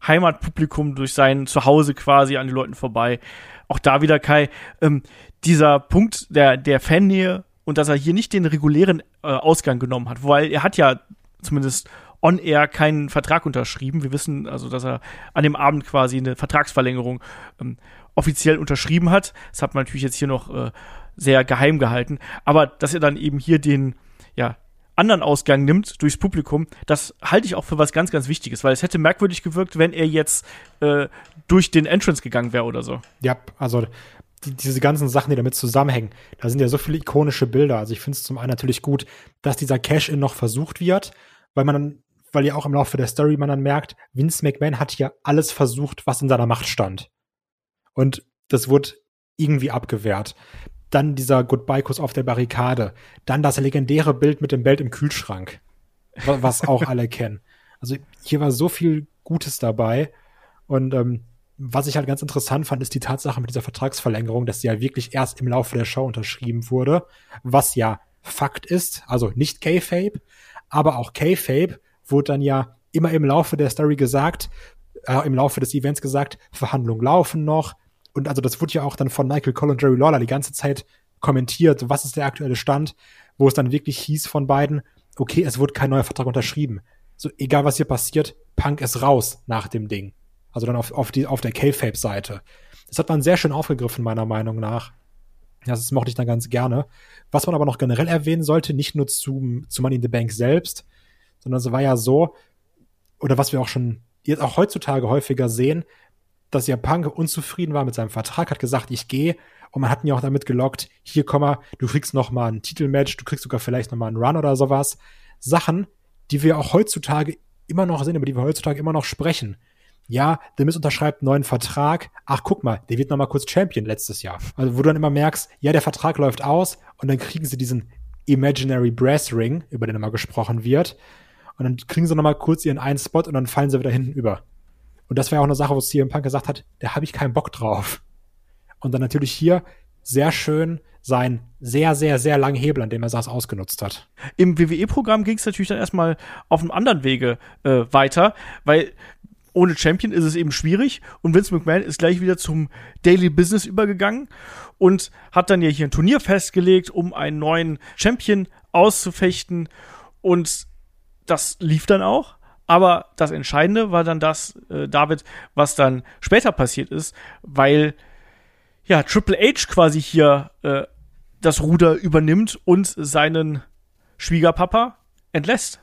Heimatpublikum, durch sein Zuhause quasi an den Leuten vorbei. Auch da wieder Kai, ähm, dieser Punkt der, der Fannähe und dass er hier nicht den regulären äh, Ausgang genommen hat, weil er hat ja zumindest on-air keinen Vertrag unterschrieben. Wir wissen also, dass er an dem Abend quasi eine Vertragsverlängerung ähm, offiziell unterschrieben hat. Das hat man natürlich jetzt hier noch äh, sehr geheim gehalten. Aber dass er dann eben hier den, ja, anderen Ausgang nimmt durchs Publikum, das halte ich auch für was ganz, ganz Wichtiges, weil es hätte merkwürdig gewirkt, wenn er jetzt äh, durch den Entrance gegangen wäre oder so. Ja, also die, diese ganzen Sachen, die damit zusammenhängen, da sind ja so viele ikonische Bilder. Also ich finde es zum einen natürlich gut, dass dieser Cash-In noch versucht wird, weil man dann weil ja auch im Laufe der Story man dann merkt, Vince McMahon hat hier alles versucht, was in seiner Macht stand. Und das wurde irgendwie abgewehrt. Dann dieser Goodbye-Kuss auf der Barrikade. Dann das legendäre Bild mit dem Belt im Kühlschrank. Was auch alle kennen. Also hier war so viel Gutes dabei. Und ähm, was ich halt ganz interessant fand, ist die Tatsache mit dieser Vertragsverlängerung, dass sie ja wirklich erst im Laufe der Show unterschrieben wurde. Was ja Fakt ist. Also nicht K-Fape, aber auch K-Fape wurde dann ja immer im Laufe der Story gesagt, äh, im Laufe des Events gesagt, Verhandlungen laufen noch. Und also das wurde ja auch dann von Michael Cole und Jerry Lawler die ganze Zeit kommentiert, was ist der aktuelle Stand, wo es dann wirklich hieß von beiden, okay, es wurde kein neuer Vertrag unterschrieben. So, egal was hier passiert, Punk ist raus nach dem Ding. Also dann auf, auf, die, auf der K-Fape-Seite. Das hat man sehr schön aufgegriffen, meiner Meinung nach. Das mochte ich dann ganz gerne. Was man aber noch generell erwähnen sollte, nicht nur zu, zu Money in the Bank selbst, sondern es war ja so, oder was wir auch schon jetzt auch heutzutage häufiger sehen, dass ja Punk unzufrieden war mit seinem Vertrag, hat gesagt, ich gehe und man hat ihn ja auch damit gelockt, hier komm mal, du kriegst noch mal ein Titelmatch, du kriegst sogar vielleicht noch mal einen Run oder sowas. Sachen, die wir auch heutzutage immer noch sehen, über die wir heutzutage immer noch sprechen. Ja, der Miss unterschreibt einen neuen Vertrag. Ach, guck mal, der wird noch mal kurz Champion letztes Jahr. Also, wo du dann immer merkst, ja, der Vertrag läuft aus und dann kriegen sie diesen Imaginary Brass Ring, über den immer gesprochen wird. Und dann kriegen sie nochmal kurz ihren einen Spot und dann fallen sie wieder hinten über. Und das wäre auch eine Sache, wo CM Punk gesagt hat, da habe ich keinen Bock drauf. Und dann natürlich hier sehr schön sein sehr, sehr, sehr langen Hebel, an dem er das ausgenutzt hat. Im WWE-Programm ging es natürlich dann erstmal auf einem anderen Wege äh, weiter, weil ohne Champion ist es eben schwierig und Vince McMahon ist gleich wieder zum Daily Business übergegangen und hat dann ja hier ein Turnier festgelegt, um einen neuen Champion auszufechten und das lief dann auch. Aber das Entscheidende war dann das, äh, David, was dann später passiert ist, weil ja Triple H quasi hier äh, das Ruder übernimmt und seinen Schwiegerpapa entlässt.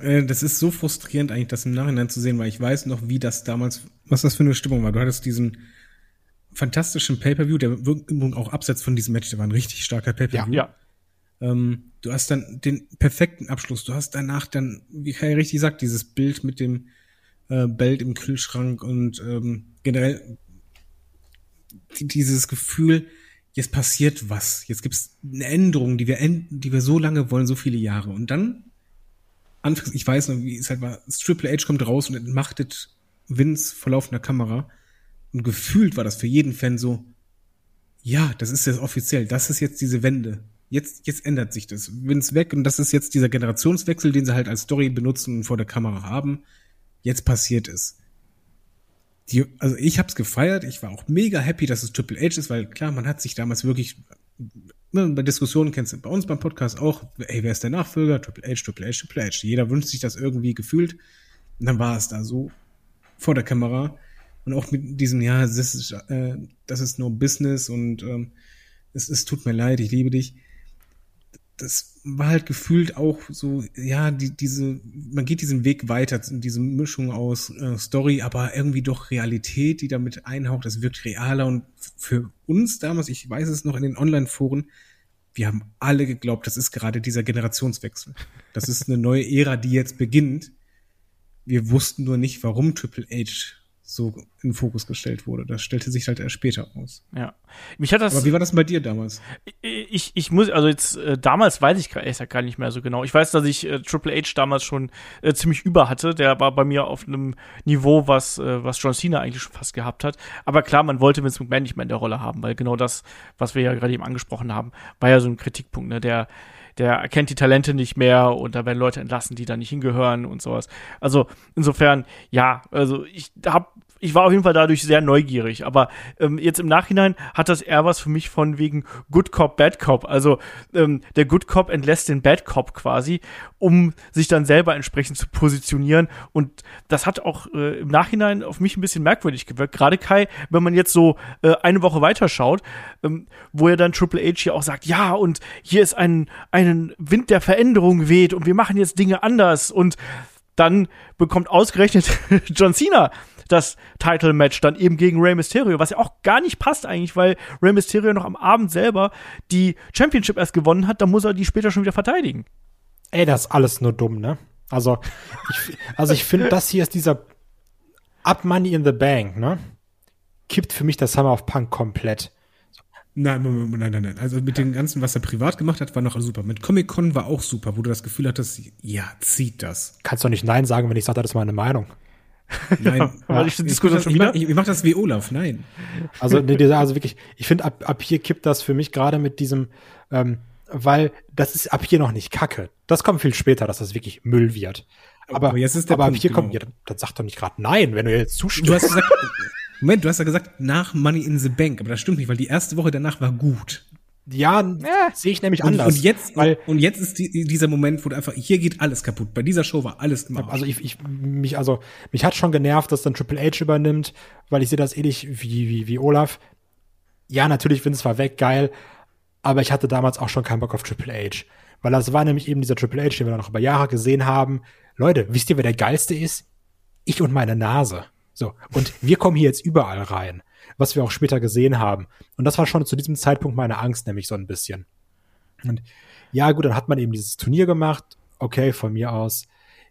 Äh, das ist so frustrierend eigentlich, das im Nachhinein zu sehen, weil ich weiß noch, wie das damals, was das für eine Stimmung war. Du hattest diesen fantastischen Pay-Per-View, der auch abseits von diesem Match, der war ein richtig starker Pay-Per-View. Ja, ja. Ähm, du hast dann den perfekten Abschluss. Du hast danach dann, wie Kai richtig sagt, dieses Bild mit dem äh, Belt im Kühlschrank und ähm, generell dieses Gefühl, jetzt passiert was. Jetzt gibt's eine Änderung, die wir, die wir so lange wollen, so viele Jahre. Und dann, anfangs, ich weiß noch, wie es halt war, Triple H kommt raus und entmachtet Vince vor laufender Kamera. Und gefühlt war das für jeden Fan so, ja, das ist jetzt offiziell, das ist jetzt diese Wende jetzt, jetzt ändert sich das. Vince weg und das ist jetzt dieser Generationswechsel, den sie halt als Story benutzen und vor der Kamera haben. Jetzt passiert es. Die, also ich hab's gefeiert, ich war auch mega happy, dass es Triple H ist, weil klar, man hat sich damals wirklich, ne, bei Diskussionen kennst du bei uns beim Podcast auch, ey, wer ist der Nachfolger? Triple H, Triple H, Triple H. Jeder wünscht sich das irgendwie gefühlt. Und dann war es da so vor der Kamera. Und auch mit diesem, ja, das ist, äh, das ist nur Business und ähm, es, es tut mir leid, ich liebe dich das war halt gefühlt auch so, ja, die, diese, man geht diesen Weg weiter, diese Mischung aus äh, Story, aber irgendwie doch Realität, die damit einhaucht, das wirkt realer und für uns damals, ich weiß es noch in den Online-Foren, wir haben alle geglaubt, das ist gerade dieser Generationswechsel. Das ist eine neue Ära, die jetzt beginnt. Wir wussten nur nicht, warum Triple H so in den Fokus gestellt wurde. Das stellte sich halt erst später aus. Ja. Mich hat das. Aber wie war das bei dir damals? Ich, ich muss, also jetzt, äh, damals weiß ich ehrlich gar nicht mehr so genau. Ich weiß, dass ich äh, Triple H damals schon äh, ziemlich über hatte. Der war bei mir auf einem Niveau, was, äh, was John Cena eigentlich schon fast gehabt hat. Aber klar, man wollte Vince McMahon nicht mehr in der Rolle haben, weil genau das, was wir ja gerade eben angesprochen haben, war ja so ein Kritikpunkt, ne? Der, der erkennt die Talente nicht mehr und da werden Leute entlassen, die da nicht hingehören und sowas. Also insofern, ja, also ich hab ich war auf jeden Fall dadurch sehr neugierig. Aber ähm, jetzt im Nachhinein hat das eher was für mich von wegen Good Cop, Bad Cop. Also ähm, der Good Cop entlässt den Bad Cop quasi, um sich dann selber entsprechend zu positionieren. Und das hat auch äh, im Nachhinein auf mich ein bisschen merkwürdig gewirkt. Gerade Kai, wenn man jetzt so äh, eine Woche weiterschaut, ähm, wo er dann Triple H hier auch sagt, ja, und hier ist ein, ein Wind der Veränderung weht und wir machen jetzt Dinge anders und dann bekommt ausgerechnet John Cena das Title-Match dann eben gegen Rey Mysterio, was ja auch gar nicht passt eigentlich, weil Rey Mysterio noch am Abend selber die Championship erst gewonnen hat, da muss er die später schon wieder verteidigen. Ey, das ist alles nur dumm, ne? Also, ich, also ich finde, das hier ist dieser Up Money in the Bank, ne? Kippt für mich das Summer of Punk komplett. Nein, nein, nein, nein. Also mit dem Ganzen, was er privat gemacht hat, war noch super. Mit Comic-Con war auch super, wo du das Gefühl hattest, ja, zieht das. Kannst doch nicht Nein sagen, wenn ich sage, das ist meine Meinung. Nein, ja, ich, ich, mach das, ich, mach, ich, mach das wie Olaf, nein. Also, nee, also wirklich, ich finde, ab, ab hier kippt das für mich gerade mit diesem, ähm, weil das ist ab hier noch nicht Kacke. Das kommt viel später, dass das wirklich Müll wird. Aber, aber jetzt ist der aber Punkt, ab hier genau. kommt, ja, dann sag doch nicht gerade nein, wenn du jetzt zustimmst. Du hast gesagt, Moment, du hast ja gesagt, nach Money in the Bank, aber das stimmt nicht, weil die erste Woche danach war gut. Ja, ja. sehe ich nämlich anders. Und, und jetzt, weil, und jetzt ist die, dieser Moment, wo du einfach, hier geht alles kaputt. Bei dieser Show war alles immer. Also ich, ich, mich, also, mich hat schon genervt, dass dann Triple H übernimmt, weil ich sehe das ähnlich wie, wie, wie Olaf. Ja, natürlich, Vince war weg, geil. Aber ich hatte damals auch schon keinen Bock auf Triple H. Weil das war nämlich eben dieser Triple H, den wir noch über Jahre gesehen haben. Leute, wisst ihr, wer der geilste ist? Ich und meine Nase. So. Und wir kommen hier jetzt überall rein was wir auch später gesehen haben. Und das war schon zu diesem Zeitpunkt meine Angst, nämlich so ein bisschen. Und ja, gut, dann hat man eben dieses Turnier gemacht. Okay, von mir aus.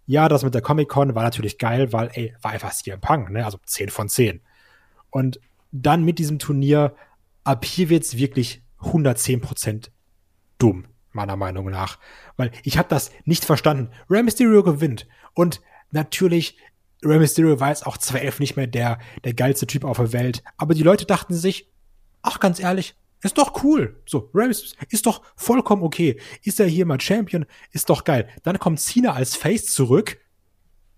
Ja, das mit der Comic-Con war natürlich geil, weil, ey, war einfach CM Punk, ne? Also 10 von 10. Und dann mit diesem Turnier, ab hier wird's wirklich 110 Prozent dumm, meiner Meinung nach. Weil ich habe das nicht verstanden. Rey Mysterio gewinnt. Und natürlich Rey Mysterio war jetzt auch 211 nicht mehr der, der geilste Typ auf der Welt. Aber die Leute dachten sich, ach, ganz ehrlich, ist doch cool. So, Rey ist doch vollkommen okay. Ist er hier mal Champion? Ist doch geil. Dann kommt Cena als Face zurück.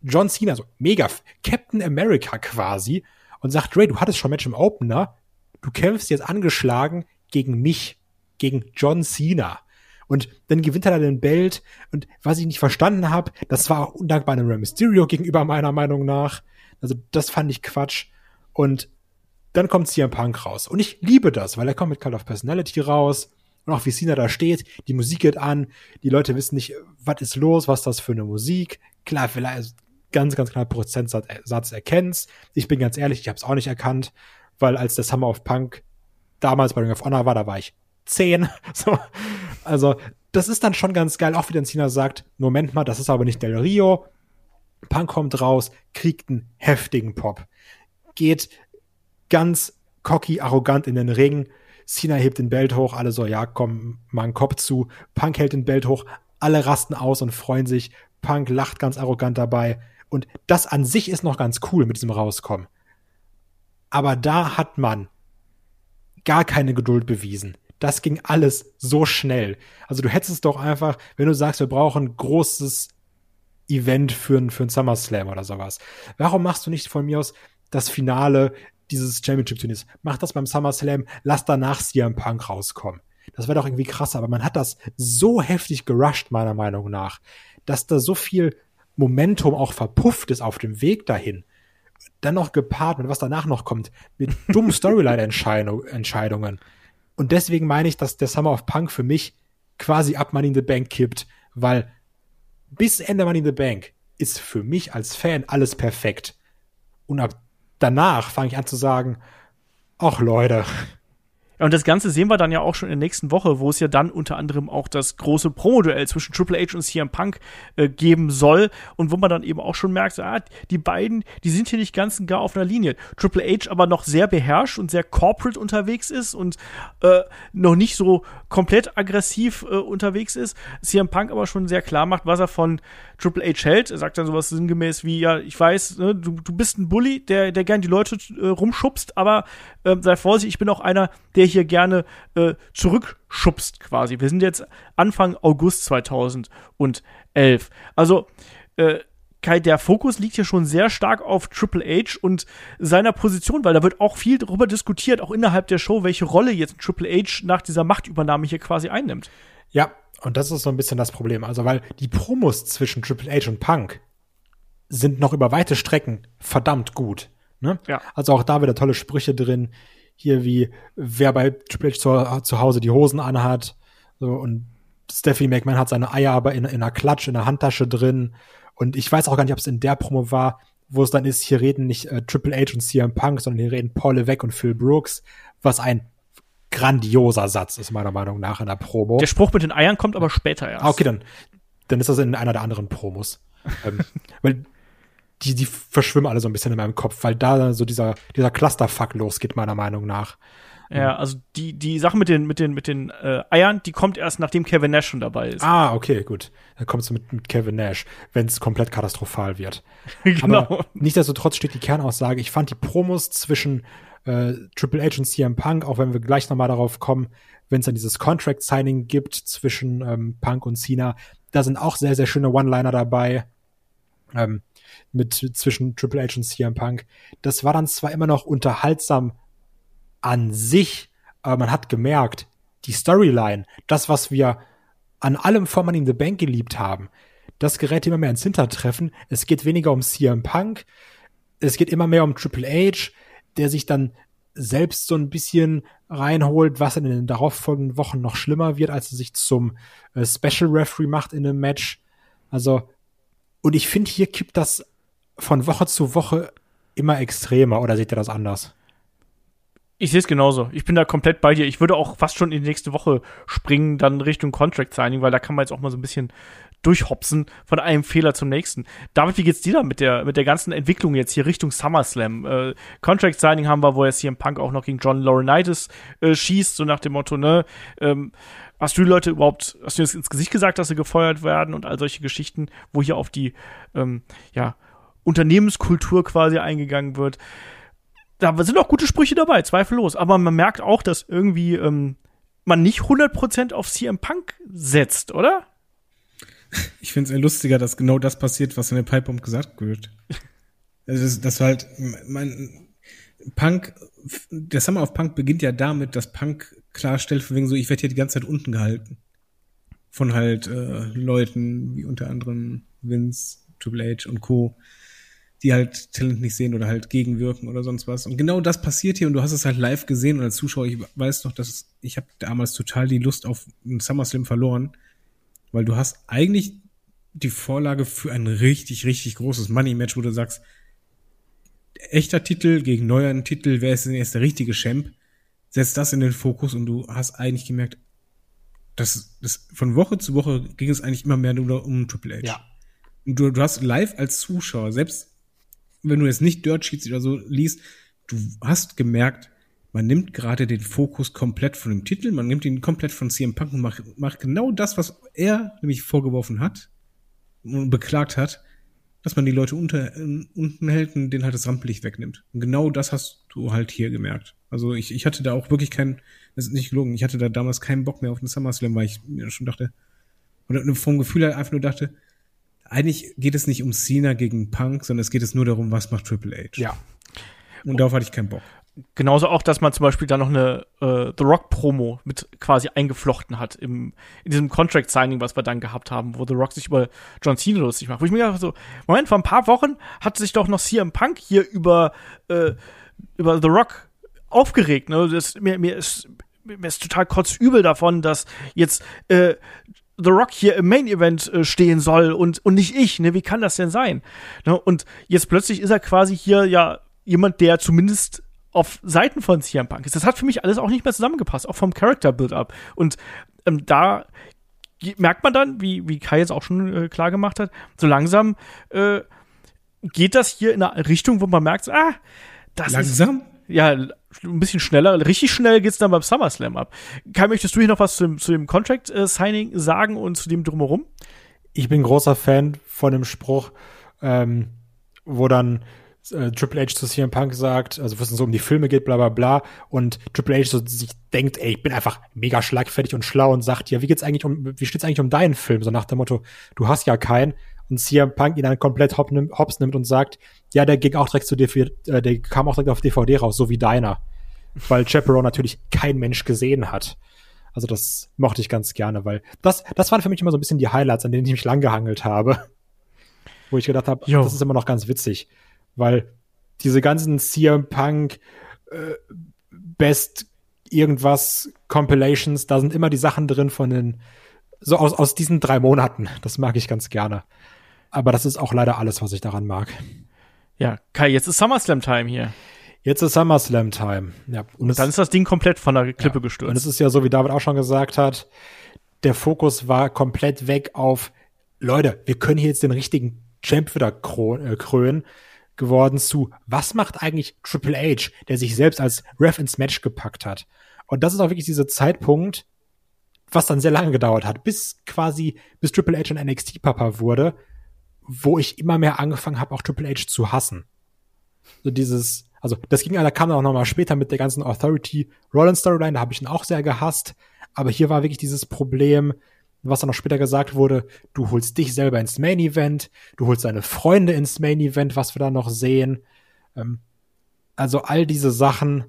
John Cena, so mega, Captain America quasi. Und sagt, Ray, du hattest schon Match im Opener. Du kämpfst jetzt angeschlagen gegen mich, gegen John Cena. Und dann gewinnt er dann den Belt. Und was ich nicht verstanden habe, das war auch undankbar einem Rey Mysterio gegenüber meiner Meinung nach. Also das fand ich Quatsch. Und dann kommt CM Punk raus. Und ich liebe das, weil er kommt mit Call of Personality raus. Und auch wie Cena da steht, die Musik geht an, die Leute wissen nicht, was ist los, was ist das für eine Musik. Klar, vielleicht ganz, ganz klar Prozentsatz erkennst. Ich bin ganz ehrlich, ich habe es auch nicht erkannt, weil als der Summer of Punk damals bei Ring of Honor war, da war ich zehn. So. Also, das ist dann schon ganz geil, auch wie dann Cena sagt, Moment mal, das ist aber nicht Del Rio. Punk kommt raus, kriegt einen heftigen Pop. Geht ganz cocky, arrogant in den Ring. Cena hebt den Belt hoch, alle so, ja, komm, mal einen Kopf zu. Punk hält den Belt hoch, alle rasten aus und freuen sich. Punk lacht ganz arrogant dabei. Und das an sich ist noch ganz cool mit diesem Rauskommen. Aber da hat man gar keine Geduld bewiesen das ging alles so schnell. Also du hättest es doch einfach, wenn du sagst, wir brauchen ein großes Event für ein, für ein SummerSlam oder sowas. Warum machst du nicht von mir aus das Finale dieses Championship-Turniers? Mach das beim SummerSlam, lass danach CM Punk rauskommen. Das wäre doch irgendwie krasser, aber man hat das so heftig gerusht, meiner Meinung nach, dass da so viel Momentum auch verpufft ist auf dem Weg dahin. Dann noch gepaart mit was danach noch kommt, mit dummen Storyline-Entscheidungen. Und deswegen meine ich, dass der Summer of Punk für mich quasi ab Money in the Bank kippt, weil bis Ende Money in the Bank ist für mich als Fan alles perfekt. Und ab danach fange ich an zu sagen, ach Leute, und das Ganze sehen wir dann ja auch schon in der nächsten Woche, wo es ja dann unter anderem auch das große Promo-Duell zwischen Triple H und CM Punk äh, geben soll und wo man dann eben auch schon merkt, ah, die beiden, die sind hier nicht ganz und gar auf einer Linie. Triple H aber noch sehr beherrscht und sehr corporate unterwegs ist und äh, noch nicht so komplett aggressiv äh, unterwegs ist. CM Punk aber schon sehr klar macht, was er von Triple H hält. Er sagt dann sowas sinngemäß wie, ja, ich weiß, ne, du, du bist ein Bully, der, der gern die Leute äh, rumschubst, aber äh, sei vorsichtig, ich bin auch einer, der hier gerne äh, zurückschubst quasi. Wir sind jetzt Anfang August 2011. Also, äh, Kai, der Fokus liegt hier schon sehr stark auf Triple H und seiner Position, weil da wird auch viel darüber diskutiert, auch innerhalb der Show, welche Rolle jetzt Triple H nach dieser Machtübernahme hier quasi einnimmt. Ja, und das ist so ein bisschen das Problem. Also, weil die Promos zwischen Triple H und Punk sind noch über weite Strecken verdammt gut. Ne? Ja. Also auch da wieder tolle Sprüche drin. Hier wie, wer bei Triple H zu, zu Hause die Hosen anhat. So, und Stephanie McMahon hat seine Eier aber in, in einer Klatsch, in der Handtasche drin. Und ich weiß auch gar nicht, ob es in der Promo war, wo es dann ist, hier reden nicht äh, Triple H und CM Punk, sondern hier reden Paul Levesque und Phil Brooks, was ein grandioser Satz ist, meiner Meinung nach, in der Promo. Der Spruch mit den Eiern kommt aber später erst. Ah, okay, dann, dann ist das in einer der anderen Promos. ähm, weil die, die verschwimmen alle so ein bisschen in meinem Kopf, weil da so dieser, dieser Clusterfuck losgeht, meiner Meinung nach. Ja, also die, die Sache mit den, mit den, mit den äh, Eiern, die kommt erst, nachdem Kevin Nash schon dabei ist. Ah, okay, gut. Dann kommst du mit, mit Kevin Nash, wenn es komplett katastrophal wird. genau. Aber nichtsdestotrotz steht die Kernaussage. Ich fand die Promos zwischen äh, Triple H und CM Punk, auch wenn wir gleich nochmal darauf kommen, wenn es dann dieses Contract-Signing gibt zwischen ähm, Punk und Cena, da sind auch sehr, sehr schöne One-Liner dabei. Ähm, mit zwischen Triple H und CM Punk. Das war dann zwar immer noch unterhaltsam an sich, aber man hat gemerkt, die Storyline, das, was wir an allem vor Money in the Bank geliebt haben, das gerät immer mehr ins Hintertreffen. Es geht weniger um CM Punk, es geht immer mehr um Triple H, der sich dann selbst so ein bisschen reinholt, was in den darauffolgenden Wochen noch schlimmer wird, als er sich zum äh, Special Referee macht in einem Match. Also, und ich finde, hier kippt das von Woche zu Woche immer extremer, oder seht ihr das anders? Ich sehe es genauso. Ich bin da komplett bei dir. Ich würde auch fast schon in die nächste Woche springen, dann Richtung Contract Signing, weil da kann man jetzt auch mal so ein bisschen durchhopsen von einem Fehler zum nächsten. David, wie geht's dir da mit der, mit der ganzen Entwicklung jetzt hier Richtung SummerSlam? Äh, Contract Signing haben wir, wo hier im Punk auch noch gegen John Laurinaitis äh, schießt, so nach dem Motto, ne, ähm, hast du die Leute überhaupt, hast du jetzt ins Gesicht gesagt, dass sie gefeuert werden und all solche Geschichten, wo hier auf die, ähm, ja, Unternehmenskultur quasi eingegangen wird. Da sind auch gute Sprüche dabei, zweifellos. Aber man merkt auch, dass irgendwie ähm, man nicht 100% auf CM Punk setzt, oder? Ich finde es eher lustiger, dass genau das passiert, was in der Pipebomb gesagt wird. Also das, das war halt, mein Punk, der Summer of Punk beginnt ja damit, dass Punk klarstellt, von wegen so, ich werde hier die ganze Zeit unten gehalten. Von halt äh, Leuten wie unter anderem Vince, Triple H und Co., die halt Talent nicht sehen oder halt gegenwirken oder sonst was. Und genau das passiert hier und du hast es halt live gesehen und als Zuschauer, ich weiß noch, dass ich habe damals total die Lust auf einen SummerSlam verloren, weil du hast eigentlich die Vorlage für ein richtig, richtig großes Money-Match, wo du sagst, echter Titel gegen neueren Titel, wer ist denn jetzt der richtige Champ? Setzt das in den Fokus und du hast eigentlich gemerkt, dass das von Woche zu Woche ging es eigentlich immer mehr nur um Triple H. Ja. Und du, du hast live als Zuschauer, selbst wenn du jetzt nicht Dirt Sheets oder so liest, du hast gemerkt, man nimmt gerade den Fokus komplett von dem Titel, man nimmt ihn komplett von CM Punk und macht, macht genau das, was er nämlich vorgeworfen hat und beklagt hat, dass man die Leute unter, äh, unten hält und den halt das Rampenlicht wegnimmt. Und genau das hast du halt hier gemerkt. Also ich, ich hatte da auch wirklich keinen, das ist nicht gelogen, ich hatte da damals keinen Bock mehr auf den SummerSlam, weil ich mir schon dachte, oder vom Gefühl halt einfach nur dachte, eigentlich geht es nicht um Cena gegen Punk, sondern es geht es nur darum, was macht Triple H. Ja. Und darauf hatte ich keinen Bock. Genauso auch, dass man zum Beispiel da noch eine äh, The Rock Promo mit quasi eingeflochten hat im, in diesem Contract Signing, was wir dann gehabt haben, wo The Rock sich über John Cena lustig macht. Wo ich mir gedacht so, Moment, vor ein paar Wochen hat sich doch noch CM Punk hier über, äh, über The Rock aufgeregt. Ne? Das, mir, mir ist mir ist total kotzübel davon, dass jetzt äh, The Rock hier im Main Event äh, stehen soll und, und nicht ich, ne? Wie kann das denn sein? Ne? Und jetzt plötzlich ist er quasi hier ja jemand, der zumindest auf Seiten von CM Punk ist. Das hat für mich alles auch nicht mehr zusammengepasst, auch vom Character Build-up. Und ähm, da merkt man dann, wie, wie Kai jetzt auch schon äh, klar gemacht hat, so langsam äh, geht das hier in eine Richtung, wo man merkt, so, ah, das Langsam? ist ja ein bisschen schneller. Richtig schnell geht's dann beim SummerSlam ab. Kai, möchtest du hier noch was zu dem, zu dem Contract-Signing sagen und zu dem drumherum? Ich bin großer Fan von dem Spruch, ähm, wo dann äh, Triple H zu CM Punk sagt, also es so um die Filme geht, bla bla bla, und Triple H so sich denkt, ey, ich bin einfach mega schlagfertig und schlau und sagt, ja, wie geht's eigentlich um, wie steht's eigentlich um deinen Film? So nach dem Motto, du hast ja keinen. Und CM Punk ihn dann komplett hops nimmt, hops nimmt und sagt, ja, der ging auch direkt zu DVD, äh, der kam auch direkt auf DVD raus, so wie deiner. Weil Chaperone natürlich kein Mensch gesehen hat. Also das mochte ich ganz gerne, weil das, das waren für mich immer so ein bisschen die Highlights, an denen ich mich langgehangelt habe. Wo ich gedacht habe, das ist immer noch ganz witzig. Weil diese ganzen CM Punk äh, Best irgendwas Compilations, da sind immer die Sachen drin von den, so aus, aus diesen drei Monaten. Das mag ich ganz gerne. Aber das ist auch leider alles, was ich daran mag. Ja, Kai, jetzt ist SummerSlam-Time hier. Jetzt ist SummerSlam-Time. Ja, und, und dann ist das Ding komplett von der Klippe ja, gestürzt. Und es ist ja so, wie David auch schon gesagt hat, der Fokus war komplett weg auf, Leute, wir können hier jetzt den richtigen Champ wieder äh, krönen geworden zu, was macht eigentlich Triple H, der sich selbst als Ref ins Match gepackt hat. Und das ist auch wirklich dieser Zeitpunkt, was dann sehr lange gedauert hat, bis quasi, bis Triple H ein NXT-Papa wurde, wo ich immer mehr angefangen habe, auch Triple H zu hassen. So dieses, also das ging, da kam dann auch nochmal später mit der ganzen Authority Rollins Storyline, da habe ich ihn auch sehr gehasst. Aber hier war wirklich dieses Problem, was dann noch später gesagt wurde, du holst dich selber ins Main Event, du holst deine Freunde ins Main Event, was wir da noch sehen. Ähm, also all diese Sachen,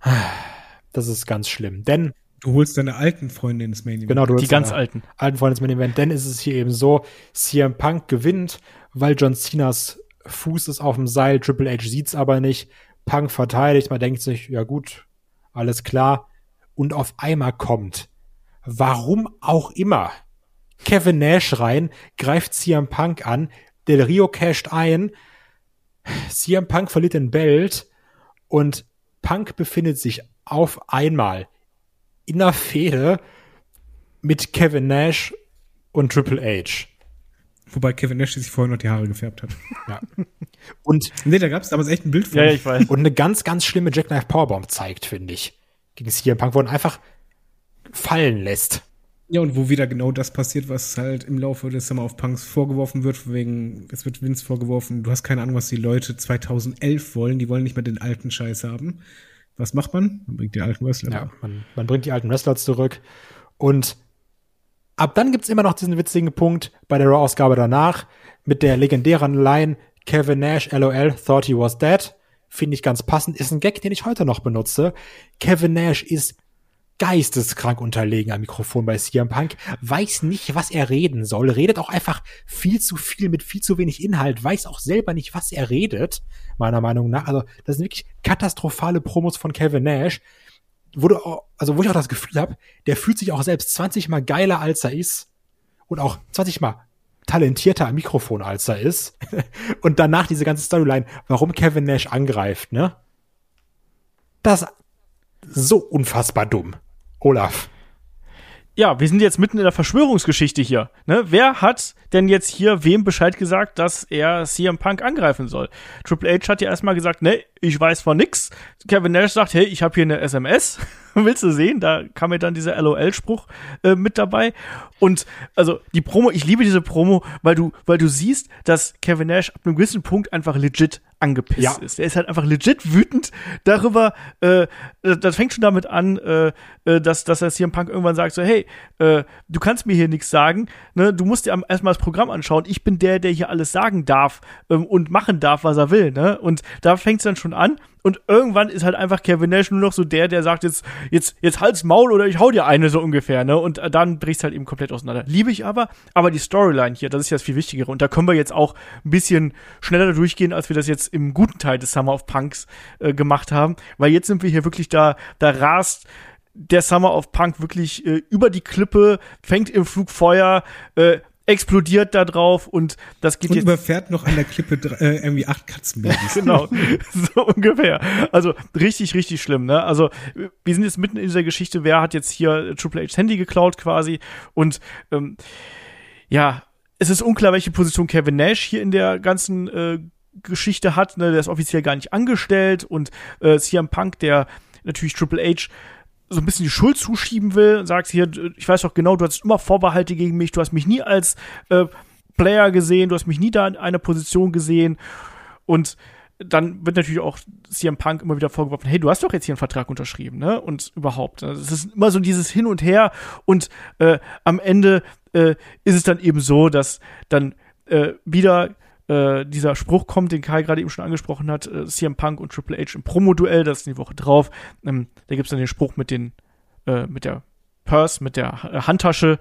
das ist ganz schlimm. Denn Du holst deine alten Freunde ins Main Event. Genau, du holst die ganz alten. Alten Freunde ins Main Event. Denn ist es hier eben so, CM Punk gewinnt, weil John Cenas Fuß ist auf dem Seil, Triple H sieht's aber nicht. Punk verteidigt, man denkt sich, ja gut, alles klar. Und auf einmal kommt, warum auch immer, Kevin Nash rein, greift CM Punk an, Del Rio casht ein, CM Punk verliert den Belt und Punk befindet sich auf einmal in der Fehde mit Kevin Nash und Triple H. Wobei Kevin Nash sich vorher noch die Haare gefärbt hat. Ja. Und nee, da gab es damals echt ein Bild von. Ja, ja, ich weiß. Und eine ganz, ganz schlimme Jackknife Powerbomb zeigt, finde ich. Gegen CM Punk, wo er einfach fallen lässt. Ja, und wo wieder genau das passiert, was halt im Laufe des Summer of Punks vorgeworfen wird, wegen, es wird Vince vorgeworfen, du hast keine Ahnung, was die Leute 2011 wollen, die wollen nicht mehr den alten Scheiß haben. Was macht man? Man bringt die alten Wrestler. Ja, man, man bringt die alten Wrestler zurück. Und ab dann gibt's immer noch diesen witzigen Punkt bei der Raw-Ausgabe danach mit der legendären Line Kevin Nash LOL thought he was dead. Finde ich ganz passend. Ist ein Gag, den ich heute noch benutze. Kevin Nash ist geisteskrank unterlegen am Mikrofon bei CM Punk, weiß nicht, was er reden soll, redet auch einfach viel zu viel mit viel zu wenig Inhalt, weiß auch selber nicht, was er redet, meiner Meinung nach. Also, das sind wirklich katastrophale Promos von Kevin Nash, wo du auch, also wo ich auch das Gefühl habe, der fühlt sich auch selbst 20 mal geiler, als er ist und auch 20 mal talentierter am Mikrofon, als er ist. und danach diese ganze Storyline, warum Kevin Nash angreift, ne? Das so unfassbar dumm. Olaf. Ja, wir sind jetzt mitten in der Verschwörungsgeschichte hier. Ne? Wer hat denn jetzt hier wem Bescheid gesagt, dass er CM Punk angreifen soll? Triple H hat ja erstmal gesagt, ne, ich weiß von nix. Kevin Nash sagt, hey, ich habe hier eine SMS. Willst du sehen? Da kam mir dann dieser LOL-Spruch äh, mit dabei. Und also die Promo, ich liebe diese Promo, weil du, weil du siehst, dass Kevin Nash ab einem gewissen Punkt einfach legit angepisst ja. ist. Er ist halt einfach legit wütend darüber. Äh, das fängt schon damit an, äh, äh dass, dass er CM Punk irgendwann sagt: so, hey, äh, du kannst mir hier nichts sagen. Ne? Du musst dir erstmal das Programm anschauen. Ich bin der, der hier alles sagen darf ähm, und machen darf, was er will. Ne? Und da fängt es dann schon an. Und irgendwann ist halt einfach Kevin Nash nur noch so der, der sagt jetzt, jetzt, jetzt halt's Maul oder ich hau dir eine so ungefähr, ne? Und äh, dann bricht's halt eben komplett auseinander. Liebe ich aber, aber die Storyline hier, das ist ja das viel Wichtigere. Und da können wir jetzt auch ein bisschen schneller durchgehen, als wir das jetzt im guten Teil des Summer of Punks äh, gemacht haben. Weil jetzt sind wir hier wirklich da, da rast der Summer of Punk wirklich äh, über die Klippe, fängt im Flug Feuer, äh, explodiert da drauf und das geht Und jetzt überfährt noch an der Klippe äh, irgendwie acht Katzenbabys. genau, so ungefähr. Also richtig, richtig schlimm, ne? Also wir sind jetzt mitten in dieser Geschichte, wer hat jetzt hier Triple H's Handy geklaut quasi und ähm, ja, es ist unklar, welche Position Kevin Nash hier in der ganzen äh, Geschichte hat, ne? Der ist offiziell gar nicht angestellt und äh, CM Punk, der natürlich Triple H so ein bisschen die Schuld zuschieben will und sagt hier, ich weiß doch genau, du hattest immer Vorbehalte gegen mich, du hast mich nie als äh, Player gesehen, du hast mich nie da in einer Position gesehen und dann wird natürlich auch CM Punk immer wieder vorgeworfen, hey, du hast doch jetzt hier einen Vertrag unterschrieben, ne? Und überhaupt. Also es ist immer so dieses Hin und Her und äh, am Ende äh, ist es dann eben so, dass dann äh, wieder äh, dieser Spruch kommt, den Kai gerade eben schon angesprochen hat, äh, CM Punk und Triple H im Promo-Duell, das ist die Woche drauf. Ähm, da gibt's dann den Spruch mit den, äh, mit der Purse, mit der äh, Handtasche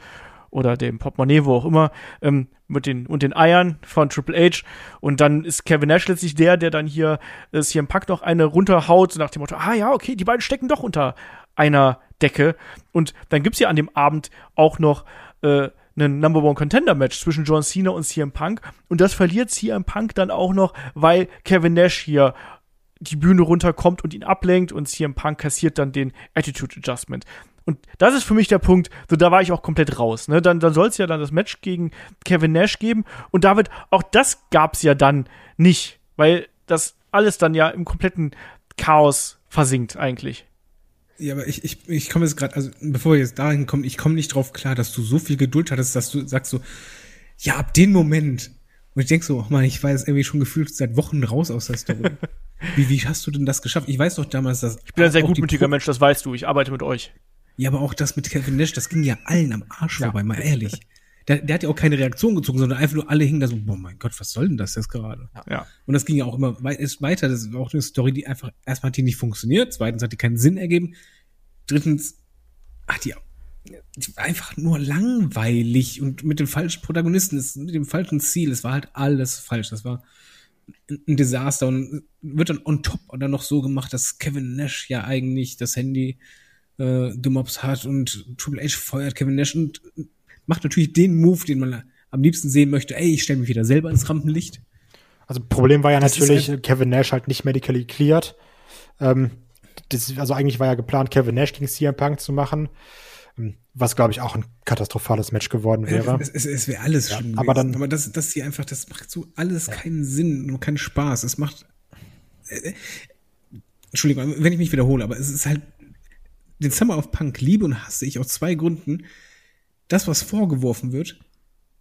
oder dem Portemonnaie, wo auch immer, ähm, mit den und den Eiern von Triple H. Und dann ist Kevin Nash letztlich der, der dann hier äh, CM Punk noch eine runterhaut, so nach dem Motto, ah ja, okay, die beiden stecken doch unter einer Decke. Und dann gibt's ja an dem Abend auch noch äh, einen Number One Contender Match zwischen John Cena und CM Punk. Und das verliert CM Punk dann auch noch, weil Kevin Nash hier die Bühne runterkommt und ihn ablenkt und CM Punk kassiert dann den Attitude Adjustment. Und das ist für mich der Punkt, so da war ich auch komplett raus. Ne? Dann, dann soll es ja dann das Match gegen Kevin Nash geben. Und David, auch das gab's ja dann nicht, weil das alles dann ja im kompletten Chaos versinkt eigentlich. Ja, aber ich, ich, ich komme jetzt gerade, also bevor wir jetzt dahin kommen, ich komme nicht drauf klar, dass du so viel Geduld hattest, dass du sagst so, ja, ab dem Moment. Und ich denk so, oh Mann, ich war jetzt irgendwie schon gefühlt seit Wochen raus aus der Story. wie, wie hast du denn das geschafft? Ich weiß doch damals, dass. Ich bin ein sehr gutmütiger Mensch, das weißt du. Ich arbeite mit euch. Ja, aber auch das mit Kevin Nash, das ging ja allen am Arsch vorbei, mal ehrlich. Der, der hat ja auch keine Reaktion gezogen, sondern einfach nur alle hingen da so, boah mein Gott, was soll denn das jetzt gerade? Ja. Und das ging ja auch immer weiter. Das ist auch eine Story, die einfach, erstmal hat die nicht funktioniert, zweitens hat die keinen Sinn ergeben, drittens hat die, die war einfach nur langweilig und mit dem falschen Protagonisten, mit dem falschen Ziel, es war halt alles falsch. Das war ein ein Desaster und wird dann on top dann noch so gemacht, dass Kevin Nash ja eigentlich das Handy äh, gemobst hat und Triple H feuert Kevin Nash und macht natürlich den Move, den man am liebsten sehen möchte. Ey, ich stelle mich wieder selber ins Rampenlicht. Also Problem war ja Das natürlich, halt- Kevin Nash halt nicht medically cleared. Ähm, das, also eigentlich war ja geplant, Kevin Nash gegen CM Punk zu machen, ähm, was glaube ich auch ein katastrophales Match geworden wäre. Es, es, es wäre alles Ja, schlimm aber gewesen. dann- aber das, das hier einfach, das macht so alles keinen Sinn und keinen Spaß. Es macht, äh, Entschuldigung, wenn ich mich wiederhole, aber es ist halt, den Summer of Punk liebe und hasse ich aus zwei Gründen. Das, was vorgeworfen wird,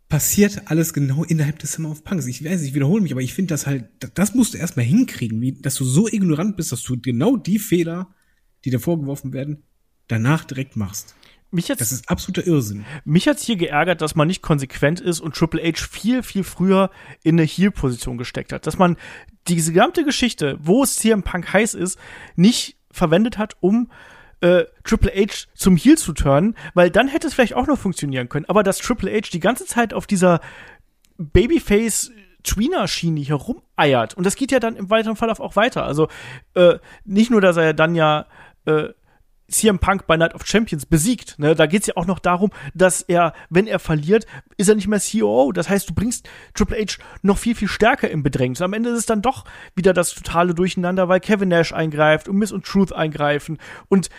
passiert alles genau innerhalb des Summer of Punks. Ich weiß, ich wiederhole mich, aber ich finde das halt, das musst du erstmal hinkriegen, wie, dass du so ignorant bist, dass du genau die Fehler, die dir vorgeworfen werden, danach direkt machst. Mich jetzt Das ist absoluter Irrsinn. Mich hat's hier geärgert, dass man nicht konsequent ist und Triple H viel, viel früher in eine Heel-Position gesteckt hat. Dass man diese gesamte Geschichte, wo es CM Punk heiß ist, nicht verwendet hat, um äh, Triple H zum Heel zu turnen, weil dann hätte es vielleicht auch noch funktionieren können. Aber dass Triple H die ganze Zeit auf dieser Babyface Tweener-Schiene hier rumeiert. Und das geht ja dann im weiteren Verlauf auch weiter. Also äh, nicht nur, dass er dann ja äh, CM Punk bei Night of Champions besiegt. Ne? Da geht's ja auch noch darum, dass er, wenn er verliert, ist er nicht mehr COO. Das heißt, du bringst Triple H noch viel, viel stärker im Bedrängnis. Am Ende ist es dann doch wieder das totale Durcheinander, weil Kevin Nash eingreift und Miss und Truth eingreifen. Und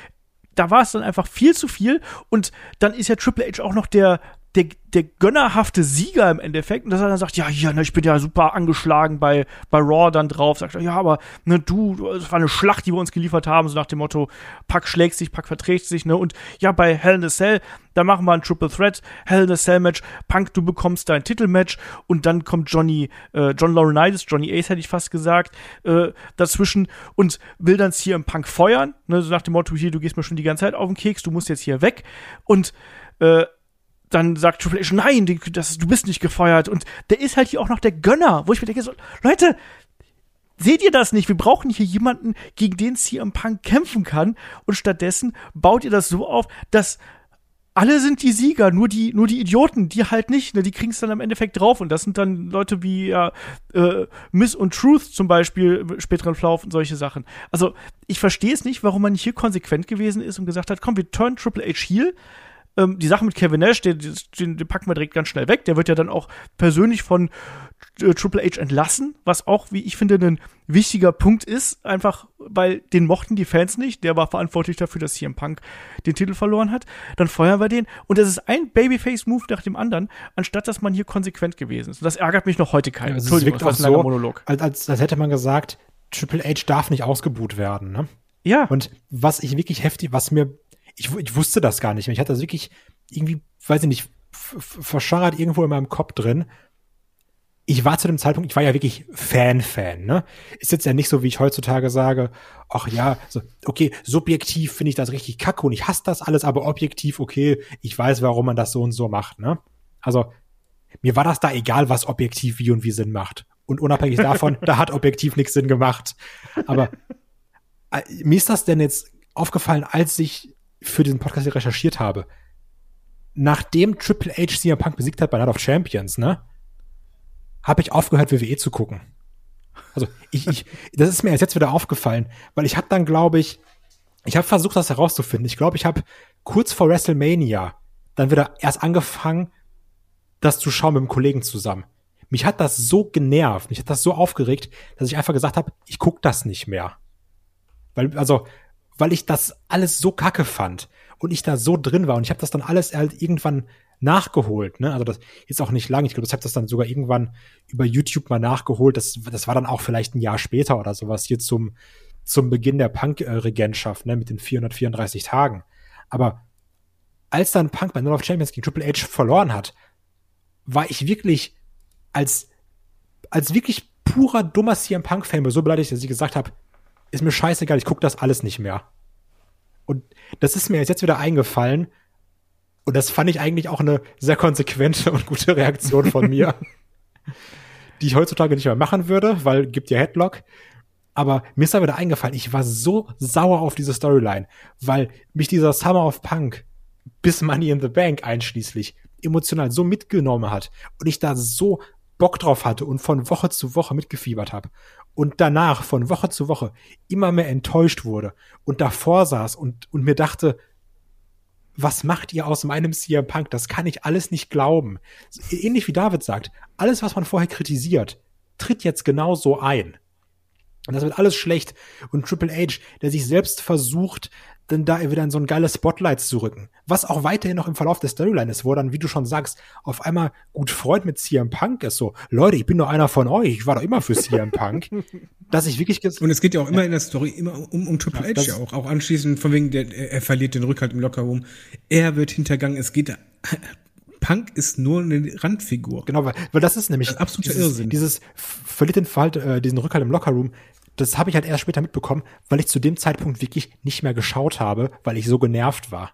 da war es dann einfach viel zu viel. Und dann ist ja Triple H auch noch der, der, der gönnerhafte Sieger im Endeffekt. Und dass er dann sagt, ja, hier, ne, ich bin ja super angeschlagen bei, bei Raw dann drauf. Sagt er, ja, aber ne, du, es war eine Schlacht, die wir uns geliefert haben, so nach dem Motto, Pack schlägt sich, Pack verträgt sich, ne? Und ja, bei Hell in a Cell, da machen wir ein Triple Threat, Hell in a Cell Match, Punk, du bekommst dein Titelmatch und dann kommt Johnny, äh, John Laurinaitis, Johnny Ace hätte ich fast gesagt, äh, dazwischen und will dann CM Punk feuern, ne? So nach dem Motto, hier, du gehst mir schon die ganze Zeit auf den Keks, du musst jetzt hier weg und äh, dann sagt Triple H, nein, die- das, du bist nicht gefeuert. Und der ist halt hier auch noch der Gönner, wo ich mir denke, so, Leute, seht ihr das nicht? Wir brauchen hier jemanden, gegen den CM Punk kämpfen kann. Und stattdessen baut ihr das so auf, dass alle sind die Sieger, nur die, nur die Idioten, die halt nicht, ne, die kriegen es dann am Endeffekt drauf. Und das sind dann Leute wie ja, äh, Miss und Truth zum Beispiel im späteren Verlauf und solche Sachen. Also, ich verstehe es nicht, warum man nicht hier konsequent gewesen ist und gesagt hat, komm, wir turn Triple H heel. Ähm, die Sache mit Kevin Nash, den, den, den packen wir direkt ganz schnell weg. Der wird ja dann auch persönlich von äh, Triple H entlassen, was auch, wie ich finde, ein wichtiger Punkt ist, einfach weil den mochten die Fans nicht. Der war verantwortlich dafür, dass CM Punk den Titel verloren hat. Dann feuern wir den und das ist ein Babyface-Move nach dem anderen, anstatt dass man hier konsequent gewesen ist. Und das ärgert mich noch heute keinen. Ja, Entschuldigung, das war ein so, Monolog. als, als, als hätte man gesagt, Triple H darf nicht ausgebuht werden. Ne? Ja, Und was ich wirklich heftig, was mir, ich, ich wusste das gar nicht mehr. Ich hatte das wirklich irgendwie, weiß ich nicht, verscharrt irgendwo in meinem Kopf drin. Ich war zu dem Zeitpunkt, ich war ja wirklich Fan-Fan, ne? Ist jetzt ja nicht so, wie ich heutzutage sage, ach ja, so, okay, subjektiv finde ich das richtig kacke und ich hasse das alles, aber objektiv, okay, ich weiß, warum man das so und so macht, ne? Also, mir war das da egal, was objektiv wie und wie Sinn macht. Und unabhängig davon, da hat objektiv nichts Sinn gemacht. Aber äh, mir ist das denn jetzt aufgefallen, als ich für diesen Podcast hier recherchiert habe. Nachdem Triple H CM Punk besiegt hat bei Night of Champions, ne, habe ich aufgehört, WWE zu gucken. Also ich, ich, das ist mir erst jetzt wieder aufgefallen, weil ich habe dann, glaube ich, ich habe versucht, das herauszufinden. Ich glaube, ich habe kurz vor WrestleMania dann wieder erst angefangen, das zu schauen mit einem Kollegen zusammen. Mich hat das so genervt, mich hat das so aufgeregt, dass ich einfach gesagt habe, ich guck das nicht mehr. Weil, also, weil ich das alles so kacke fand und ich da so drin war und ich habe das dann alles halt irgendwann nachgeholt, ne? Also das ist auch nicht lang. Ich glaube, ich habe das dann sogar irgendwann über YouTube mal nachgeholt. Das, das war dann auch vielleicht ein Jahr später oder sowas hier zum zum Beginn der Punk-Regentschaft, ne, mit den 434 Tagen. Aber als dann Punk bei Night of Champions gegen Triple H verloren hat, war ich wirklich als als wirklich purer dummer CM Punk Fan so beleidigt, dass ich gesagt habe, ist mir scheißegal, ich guck das alles nicht mehr. Und das ist mir jetzt wieder eingefallen. Und das fand ich eigentlich auch eine sehr konsequente und gute Reaktion von mir, die ich heutzutage nicht mehr machen würde, weil gibt ja Headlock. Aber mir ist da wieder eingefallen, ich war so sauer auf diese Storyline, weil mich dieser Summer of Punk bis Money in the Bank einschließlich emotional so mitgenommen hat und ich da so Bock drauf hatte und von Woche zu Woche mitgefiebert habe und danach von Woche zu Woche immer mehr enttäuscht wurde und davor saß und, und mir dachte, was macht ihr aus meinem CM Punk? Das kann ich alles nicht glauben. Ähnlich wie David sagt, alles, was man vorher kritisiert, tritt jetzt genau so ein. Und das wird alles schlecht. Und Triple H, der sich selbst versucht, dann da wieder in so ein geiles Spotlight zu rücken. Was auch weiterhin noch im Verlauf der Storyline ist, wo dann, wie du schon sagst, auf einmal gut Freund mit CM Punk ist. So, Leute, ich bin doch einer von euch. Ich war doch immer für CM Punk. dass ich wirklich Und es geht ja auch immer in der Story immer um, um Triple Ja, H ja auch. Auch anschließend von wegen, der, er verliert den Rückhalt im Lockerroom. Er wird hintergangen. Es geht, Punk ist nur eine Randfigur. Genau, weil, weil das ist nämlich Das ist absoluter dieses, Irrsinn. Dieses verliert den Verhalt, äh, diesen Rückhalt im Lockerroom. Das habe ich halt erst später mitbekommen, weil ich zu dem Zeitpunkt wirklich nicht mehr geschaut habe, weil ich so genervt war.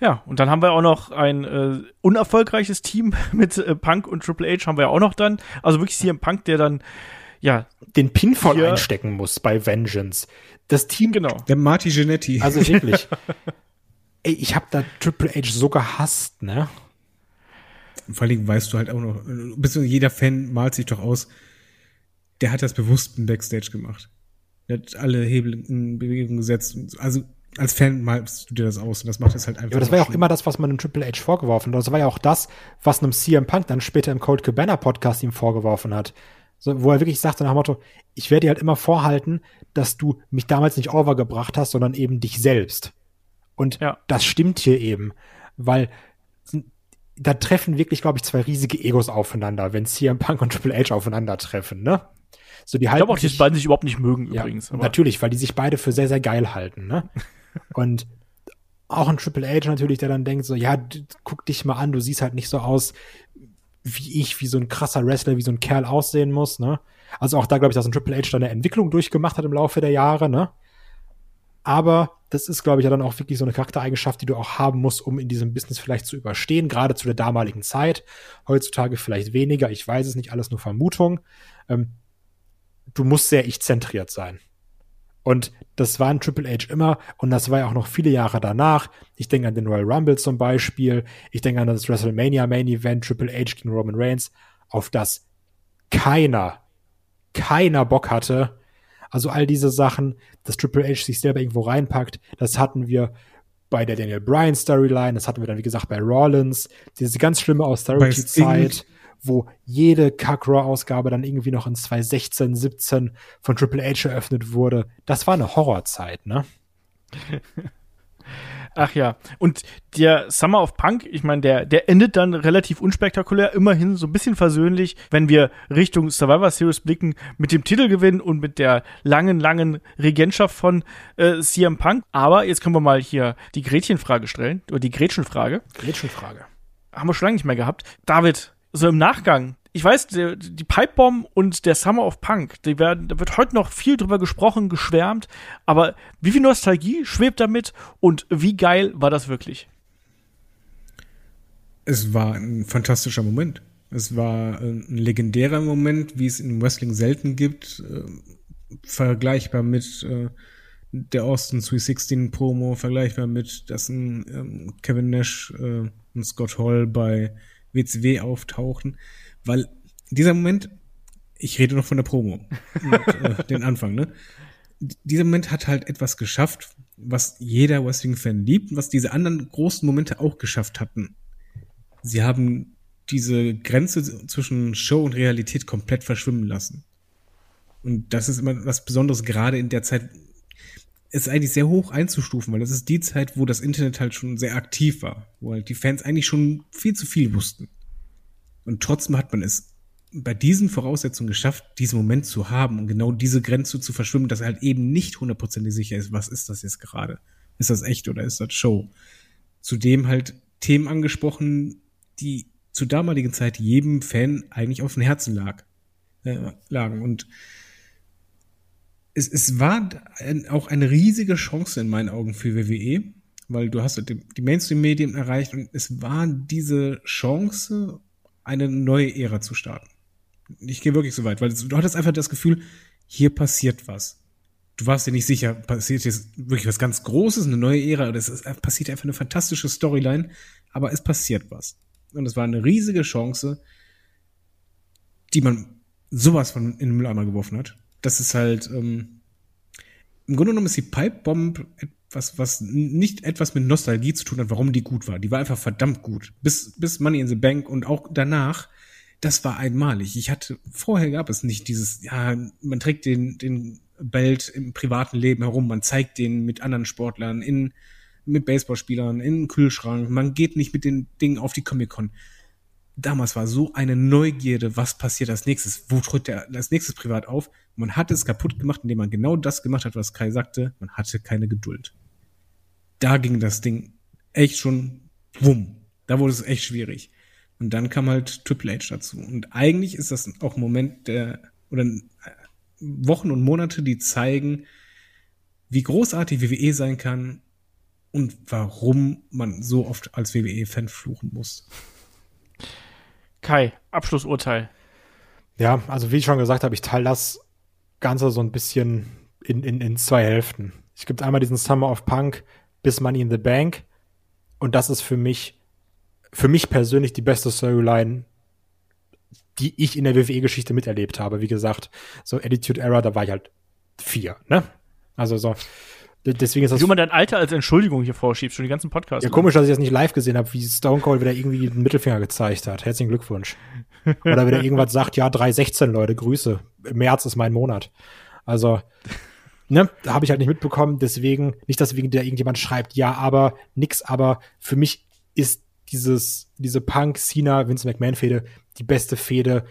Ja, und dann haben wir auch noch ein äh, unerfolgreiches Team mit äh, Punk und Triple H haben wir ja auch noch dann. Also wirklich CM Punk, der dann, ja, Den Pinfall Hier- einstecken muss bei Vengeance. Das Team, genau. Der Marty Genetti. also wirklich. Ey, ich habe da Triple H so gehasst, ne? Vor allem weißt du halt auch noch, bis jeder Fan malt sich doch aus, der hat das bewusst im Backstage gemacht. Der hat alle Hebel in Bewegung gesetzt. Also als Fan malst du dir das aus und das macht es halt einfach. Ja, aber das war ja auch immer das, was man dem Triple H vorgeworfen hat. Das war ja auch das, was einem CM Punk dann später im Cold Cabana Podcast ihm vorgeworfen hat. So, wo er wirklich sagte nach dem Motto, ich werde dir halt immer vorhalten, dass du mich damals nicht overgebracht hast, sondern eben dich selbst. Und Ja. das stimmt hier eben, weil da treffen wirklich, glaube ich, zwei riesige Egos aufeinander, wenn CM Punk und Triple H aufeinandertreffen, ne? So, die Ich halten glaube auch, die sich- beiden sich überhaupt nicht mögen ja, übrigens. Natürlich, weil die sich beide für sehr, sehr geil halten, ne? Und auch ein Triple H natürlich, der dann denkt so, ja, guck dich mal an, du siehst halt nicht so aus, wie ich, wie so ein krasser Wrestler, wie so ein Kerl aussehen muss, ne? Also auch da glaube ich, dass ein Triple H da eine Entwicklung durchgemacht hat im Laufe der Jahre, ne? Aber das ist, glaube ich, ja dann auch wirklich so eine Charaktereigenschaft, die du auch haben musst, um in diesem Business vielleicht zu überstehen, gerade zu der damaligen Zeit. Heutzutage vielleicht weniger, ich weiß es nicht, alles nur Vermutung. Ähm, du musst sehr ich-zentriert sein. Und das war ein Triple H immer und das war ja auch noch viele Jahre danach. Ich denke an den Royal Rumble zum Beispiel. Ich denke an das WrestleMania Main Event Triple H gegen Roman Reigns, auf das keiner, keiner Bock hatte. Also all diese Sachen, dass Triple H sich selber irgendwo reinpackt, das hatten wir bei der Daniel Bryan Storyline, das hatten wir dann, wie gesagt, bei Rollins, diese ganz schlimme Austerity-Zeit wo jede Kack-Raw-Ausgabe dann irgendwie noch in 2016, 17 von Triple H eröffnet wurde. Das war eine Horrorzeit, ne? Ach ja, und der Summer of Punk, ich meine, der, der endet dann relativ unspektakulär, immerhin so ein bisschen versöhnlich, wenn wir Richtung Survivor Series blicken, mit dem Titelgewinn und mit der langen, langen Regentschaft von äh, CM Punk. Aber jetzt können wir mal hier die Gretchenfrage stellen, oder die Gretchenfrage. Gretchenfrage. Haben wir schon lange nicht mehr gehabt. David, so im Nachgang, ich weiß, die, die Pipebomb und der Summer of Punk, die werden, da wird heute noch viel drüber gesprochen, geschwärmt, aber wie viel Nostalgie schwebt damit und wie geil war das wirklich? Es war ein fantastischer Moment. Es war ein legendärer Moment, wie es im Wrestling selten gibt, äh, vergleichbar mit äh, der Austin 316 Promo, vergleichbar mit, dass ein ähm, Kevin Nash äh, und Scott Hall bei WCW auftauchen, weil dieser Moment, ich rede noch von der Promo, und, äh, den Anfang, ne? Dieser Moment hat halt etwas geschafft, was jeder Wrestling-Fan liebt und was diese anderen großen Momente auch geschafft hatten. Sie haben diese Grenze zwischen Show und Realität komplett verschwimmen lassen. Und das ist immer was Besonderes, gerade in der Zeit, ist eigentlich sehr hoch einzustufen, weil das ist die Zeit, wo das Internet halt schon sehr aktiv war, wo halt die Fans eigentlich schon viel zu viel wussten. Und trotzdem hat man es bei diesen Voraussetzungen geschafft, diesen Moment zu haben und genau diese Grenze zu verschwimmen, dass halt eben nicht hundertprozentig sicher ist, was ist das jetzt gerade? Ist das echt oder ist das Show? Zudem halt Themen angesprochen, die zur damaligen Zeit jedem Fan eigentlich auf dem Herzen lag, äh, lagen. Und es, es war ein, auch eine riesige Chance in meinen Augen für WWE, weil du hast die, die Mainstream-Medien erreicht und es war diese Chance, eine neue Ära zu starten. Ich gehe wirklich so weit, weil du hattest einfach das Gefühl, hier passiert was. Du warst dir nicht sicher, passiert jetzt wirklich was ganz Großes, eine neue Ära, oder es ist, passiert einfach eine fantastische Storyline, aber es passiert was. Und es war eine riesige Chance, die man sowas von in den Mülleimer geworfen hat das ist halt, ähm, im Grunde genommen ist die Pipe Bomb etwas, was nicht etwas mit Nostalgie zu tun hat, warum die gut war. Die war einfach verdammt gut. Bis, bis Money in the Bank und auch danach, das war einmalig. Ich hatte, vorher gab es nicht dieses, ja, man trägt den, den Belt im privaten Leben herum, man zeigt den mit anderen Sportlern, in, mit Baseballspielern, in den Kühlschrank, man geht nicht mit den Dingen auf die Comic-Con damals war so eine Neugierde, was passiert als nächstes, wo tritt er als nächstes privat auf. Man hat es kaputt gemacht, indem man genau das gemacht hat, was Kai sagte. Man hatte keine Geduld. Da ging das Ding echt schon wumm. Da wurde es echt schwierig. Und dann kam halt Triple H dazu. Und eigentlich ist das auch ein Moment der, oder äh, Wochen und Monate, die zeigen, wie großartig WWE sein kann und warum man so oft als WWE-Fan fluchen muss. Kai, Abschlussurteil. Ja, also wie ich schon gesagt habe, ich teile das Ganze so ein bisschen in, in, in zwei Hälften. Es gibt einmal diesen Summer of Punk bis Money in the Bank. Und das ist für mich, für mich persönlich die beste Storyline, die ich in der WWE-Geschichte miterlebt habe. Wie gesagt, so Attitude Era, da war ich halt vier, ne? Also so, Deswegen ist das. Wie du man dein Alter als Entschuldigung hier vorschiebst, schon die ganzen Podcasts. Ja, komisch, dass ich das nicht live gesehen habe, wie Stone Cold wieder irgendwie den Mittelfinger gezeigt hat. Herzlichen Glückwunsch. Oder wieder irgendwas sagt, ja, 316 Leute, Grüße. März ist mein Monat. Also, ne, da habe ich halt nicht mitbekommen. Deswegen, nicht, dass wegen der irgendjemand schreibt, ja, aber, nix, aber für mich ist dieses, diese Punk, Cena, Vince McMahon-Fehde die beste Fehde,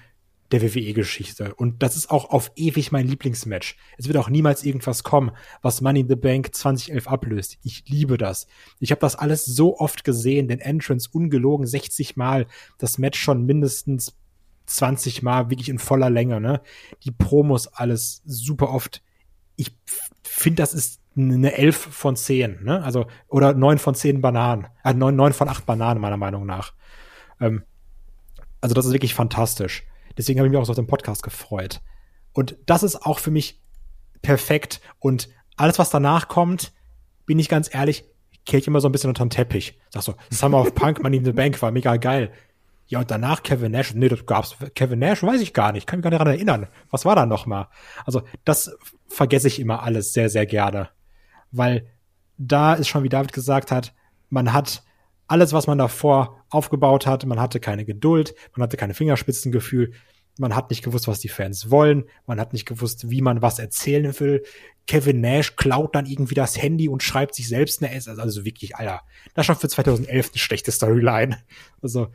der WWE-Geschichte. Und das ist auch auf ewig mein Lieblingsmatch. Es wird auch niemals irgendwas kommen, was Money in the Bank 2011 ablöst. Ich liebe das. Ich habe das alles so oft gesehen, den Entrance ungelogen 60 Mal, das Match schon mindestens 20 Mal, wirklich in voller Länge, ne? Die Promos alles super oft. Ich finde, das ist eine 11 von 10, ne? Also, oder 9 von 10 Bananen. Äh, 9, 9 von 8 Bananen, meiner Meinung nach. Ähm, also, das ist wirklich fantastisch. Deswegen habe ich mich auch so auf den Podcast gefreut. Und das ist auch für mich perfekt und alles, was danach kommt, bin ich ganz ehrlich, kehre ich immer so ein bisschen unter den Teppich. Sag so, Summer of Punk, Money in the Bank war mega geil. Ja, und danach Kevin Nash. Nee, das gab's. Kevin Nash weiß ich gar nicht. Kann mich gar nicht daran erinnern. Was war da noch mal? Also, das vergesse ich immer alles sehr, sehr gerne. Weil da ist schon, wie David gesagt hat, man hat alles, was man davor aufgebaut hat, man hatte keine Geduld, man hatte keine Fingerspitzengefühl, man hat nicht gewusst, was die Fans wollen, man hat nicht gewusst, wie man was erzählen will. Kevin Nash klaut dann irgendwie das Handy und schreibt sich selbst eine S. Also wirklich, Alter, das ist schon für 2011 eine schlechte Storyline. Also,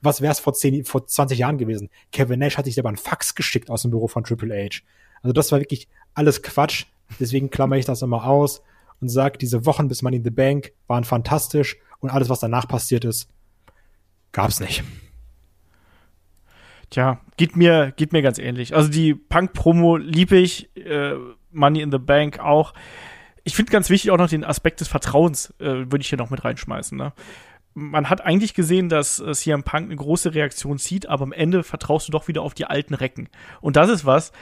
was wäre es vor, 10, vor 20 Jahren gewesen? Kevin Nash hat sich selber einen Fax geschickt aus dem Büro von Triple H. Also, das war wirklich alles Quatsch. Deswegen klammer ich das immer aus und sage, diese Wochen bis Money in the Bank waren fantastisch und alles, was danach passiert ist, gab's nicht. Tja, geht mir, geht mir ganz ähnlich. Also die Punk-Promo liebe ich, äh, Money in the Bank auch. Ich finde ganz wichtig auch noch den Aspekt des Vertrauens, äh, würde ich hier noch mit reinschmeißen. Ne? Man hat eigentlich gesehen, dass äh, CM Punk eine große Reaktion zieht, aber am Ende vertraust du doch wieder auf die alten Recken. Und das ist was,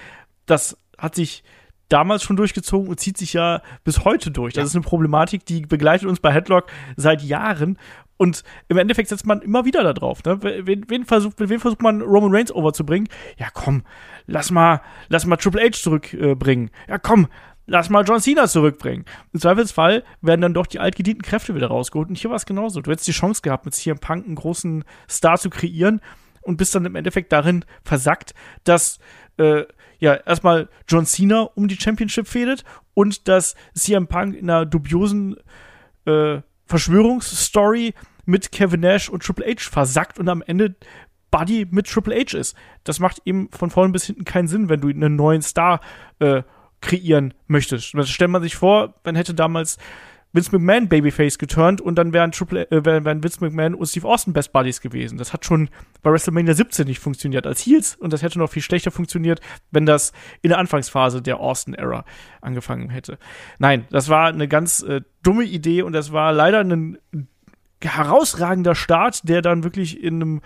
das hat sich damals schon durchgezogen und zieht sich ja bis heute durch. Das ja. ist eine Problematik, die begleitet uns bei Headlock seit Jahren. Und im Endeffekt setzt man immer wieder da drauf. Ne? Wen, wen, versucht, wen versucht man Roman Reigns overzubringen? Ja, komm, lass mal, lass mal Triple H zurückbringen. Äh, ja, komm, lass mal John Cena zurückbringen. Im Zweifelsfall werden dann doch die altgedienten Kräfte wieder rausgeholt. Und hier war es genauso. Du hättest die Chance gehabt, mit CM Punk einen großen Star zu kreieren und bist dann im Endeffekt darin versackt, dass äh, ja erstmal John Cena um die Championship fädet und dass CM Punk in einer dubiosen äh, Verschwörungsstory mit Kevin Nash und Triple H versackt und am Ende Buddy mit Triple H ist. Das macht eben von vorn bis hinten keinen Sinn, wenn du einen neuen Star äh, kreieren möchtest. Das stellt man sich vor, man hätte damals Vince McMahon Babyface geturnt und dann wären, Triple, äh, wären, wären Vince McMahon und Steve Austin Best Buddies gewesen. Das hat schon bei WrestleMania 17 nicht funktioniert als Heels und das hätte noch viel schlechter funktioniert, wenn das in der Anfangsphase der Austin-Era angefangen hätte. Nein, das war eine ganz äh, dumme Idee und das war leider ein herausragender Start, der dann wirklich in einem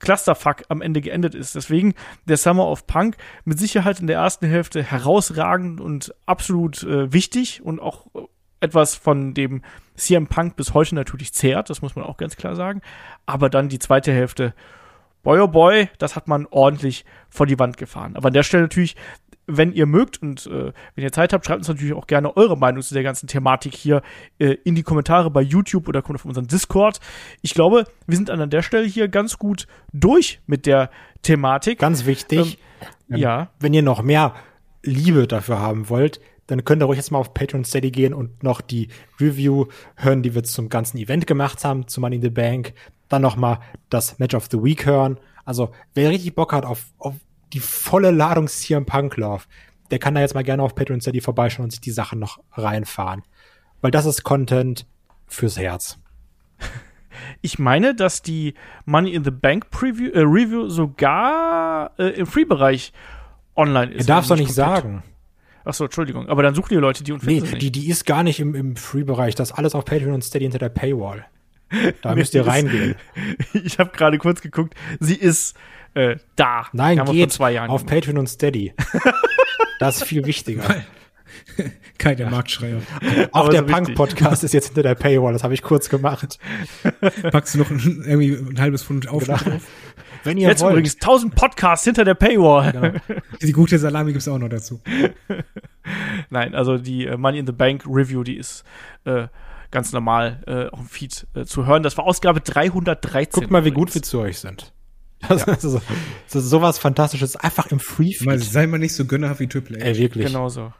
Clusterfuck am Ende geendet ist. Deswegen der Summer of Punk mit Sicherheit in der ersten Hälfte herausragend und absolut äh, wichtig und auch etwas von dem CM Punk bis heute natürlich zehrt, das muss man auch ganz klar sagen. Aber dann die zweite Hälfte, boy oh boy, das hat man ordentlich vor die Wand gefahren. Aber an der Stelle natürlich, wenn ihr mögt und äh, wenn ihr Zeit habt, schreibt uns natürlich auch gerne eure Meinung zu der ganzen Thematik hier äh, in die Kommentare bei YouTube oder kommt auf unseren Discord. Ich glaube, wir sind an der Stelle hier ganz gut durch mit der Thematik. Ganz wichtig. Ähm, ja. Wenn ihr noch mehr Liebe dafür haben wollt, dann könnt ihr ruhig jetzt mal auf Patreon Steady gehen und noch die Review hören, die wir zum ganzen Event gemacht haben, zu Money in the Bank. Dann noch mal das Match of the Week hören. Also, wer richtig Bock hat auf, auf die volle Ladung CM Punk Love, der kann da jetzt mal gerne auf Patreon Steady vorbeischauen und sich die Sachen noch reinfahren. Weil das ist Content fürs Herz. Ich meine, dass die Money in the Bank Preview, äh, Review sogar äh, im Free-Bereich online ist. Er darf doch nicht sagen. Ach so, Entschuldigung. Aber dann suchen die Leute die und nee, die, die ist gar nicht im, im Free-Bereich. Das ist alles auf Patreon und Steady hinter der Paywall. Da müsst ihr reingehen. ich habe gerade kurz geguckt. Sie ist äh, da. Nein, geht zwei Jahren auf Patreon und Steady. das ist viel wichtiger. Keine ja. Marktschreier. Auch der so Punk-Podcast ist jetzt hinter der Paywall, das habe ich kurz gemacht. Packst du noch ein, irgendwie ein halbes Pfund Aufschlag genau. Wenn ihr Jetzt wollt. übrigens 1000 Podcasts hinter der Paywall. Genau. Die gute Salami gibt's auch noch dazu. Nein, also die äh, Money in the Bank Review, die ist äh, ganz normal äh, auf dem Feed äh, zu hören. Das war Ausgabe 313. Guckt mal, wie gut wir zu euch sind. Das, ja. ist, so, das ist sowas Fantastisches, einfach im Free-Feed. Sei mal nicht so gönnerhaft wie Triple H. Ey, wirklich. Genau so.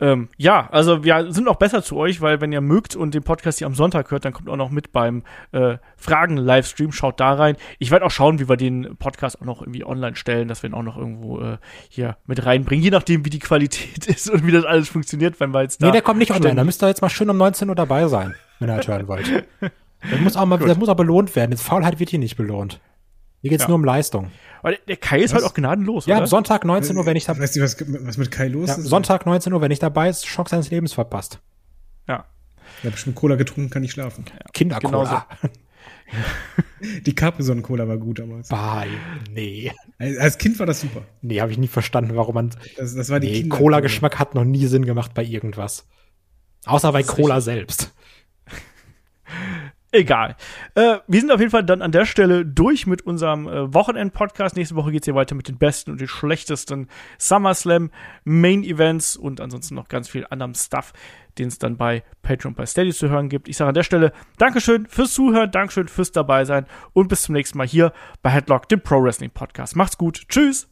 Ähm, ja, also wir sind auch besser zu euch, weil wenn ihr mögt und den Podcast hier am Sonntag hört, dann kommt auch noch mit beim äh, Fragen-Livestream. Schaut da rein. Ich werde auch schauen, wie wir den Podcast auch noch irgendwie online stellen, dass wir ihn auch noch irgendwo äh, hier mit reinbringen, je nachdem, wie die Qualität ist und wie das alles funktioniert, wenn wir jetzt da. Nee, der kommt nicht online. Da müsst ihr jetzt mal schön um 19 Uhr dabei sein, wenn ihr halt hören wollt. Der muss auch mal, der muss auch belohnt werden. Jetzt Faulheit wird hier nicht belohnt. Hier geht's ja. nur um Leistung. Aber der Kai ist was? halt auch gnadenlos, Ja, oder? Sonntag 19 Uhr, wenn ich dabei Weißt du, was, was mit Kai los ja, ist? Sonntag 19 Uhr, wenn ich dabei ist, Schock seines Lebens verpasst. Ja. Ich habe bestimmt Cola getrunken, kann nicht schlafen. Ja. Kindercola. Die Capri-Sonnen-Cola war gut damals. Bah, nee. Als Kind war das super. Nee, habe ich nie verstanden, warum man. Das, das war die nee, Cola-Geschmack hat noch nie Sinn gemacht bei irgendwas. Außer bei Cola selbst. Egal. Äh, wir sind auf jeden Fall dann an der Stelle durch mit unserem äh, Wochenend-Podcast. Nächste Woche geht's hier weiter mit den besten und den schlechtesten SummerSlam Main Events und ansonsten noch ganz viel anderem Stuff, den es dann bei Patreon bei Steady zu hören gibt. Ich sage an der Stelle Dankeschön fürs Zuhören, Dankeschön fürs dabei sein und bis zum nächsten Mal hier bei Headlock, dem Pro Wrestling Podcast. Macht's gut. Tschüss.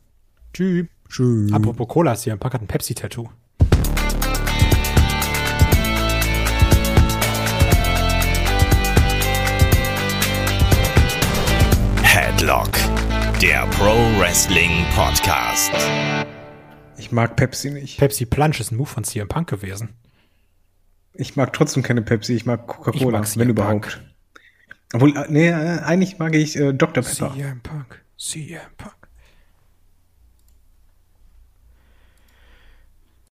Tschüss. Tschüss. Apropos Cola, ist hier ein Pack hat ein Pepsi-Tattoo. Headlock, der Pro Wrestling Podcast. Ich mag Pepsi nicht. Pepsi Plunge ist ein Move von CM Punk gewesen. Ich mag trotzdem keine Pepsi, ich mag Coca-Cola, wenn Punk. überhaupt. Obwohl, äh, nee, äh, eigentlich mag ich äh, Dr. Pepper. CM Punk. CM Punk.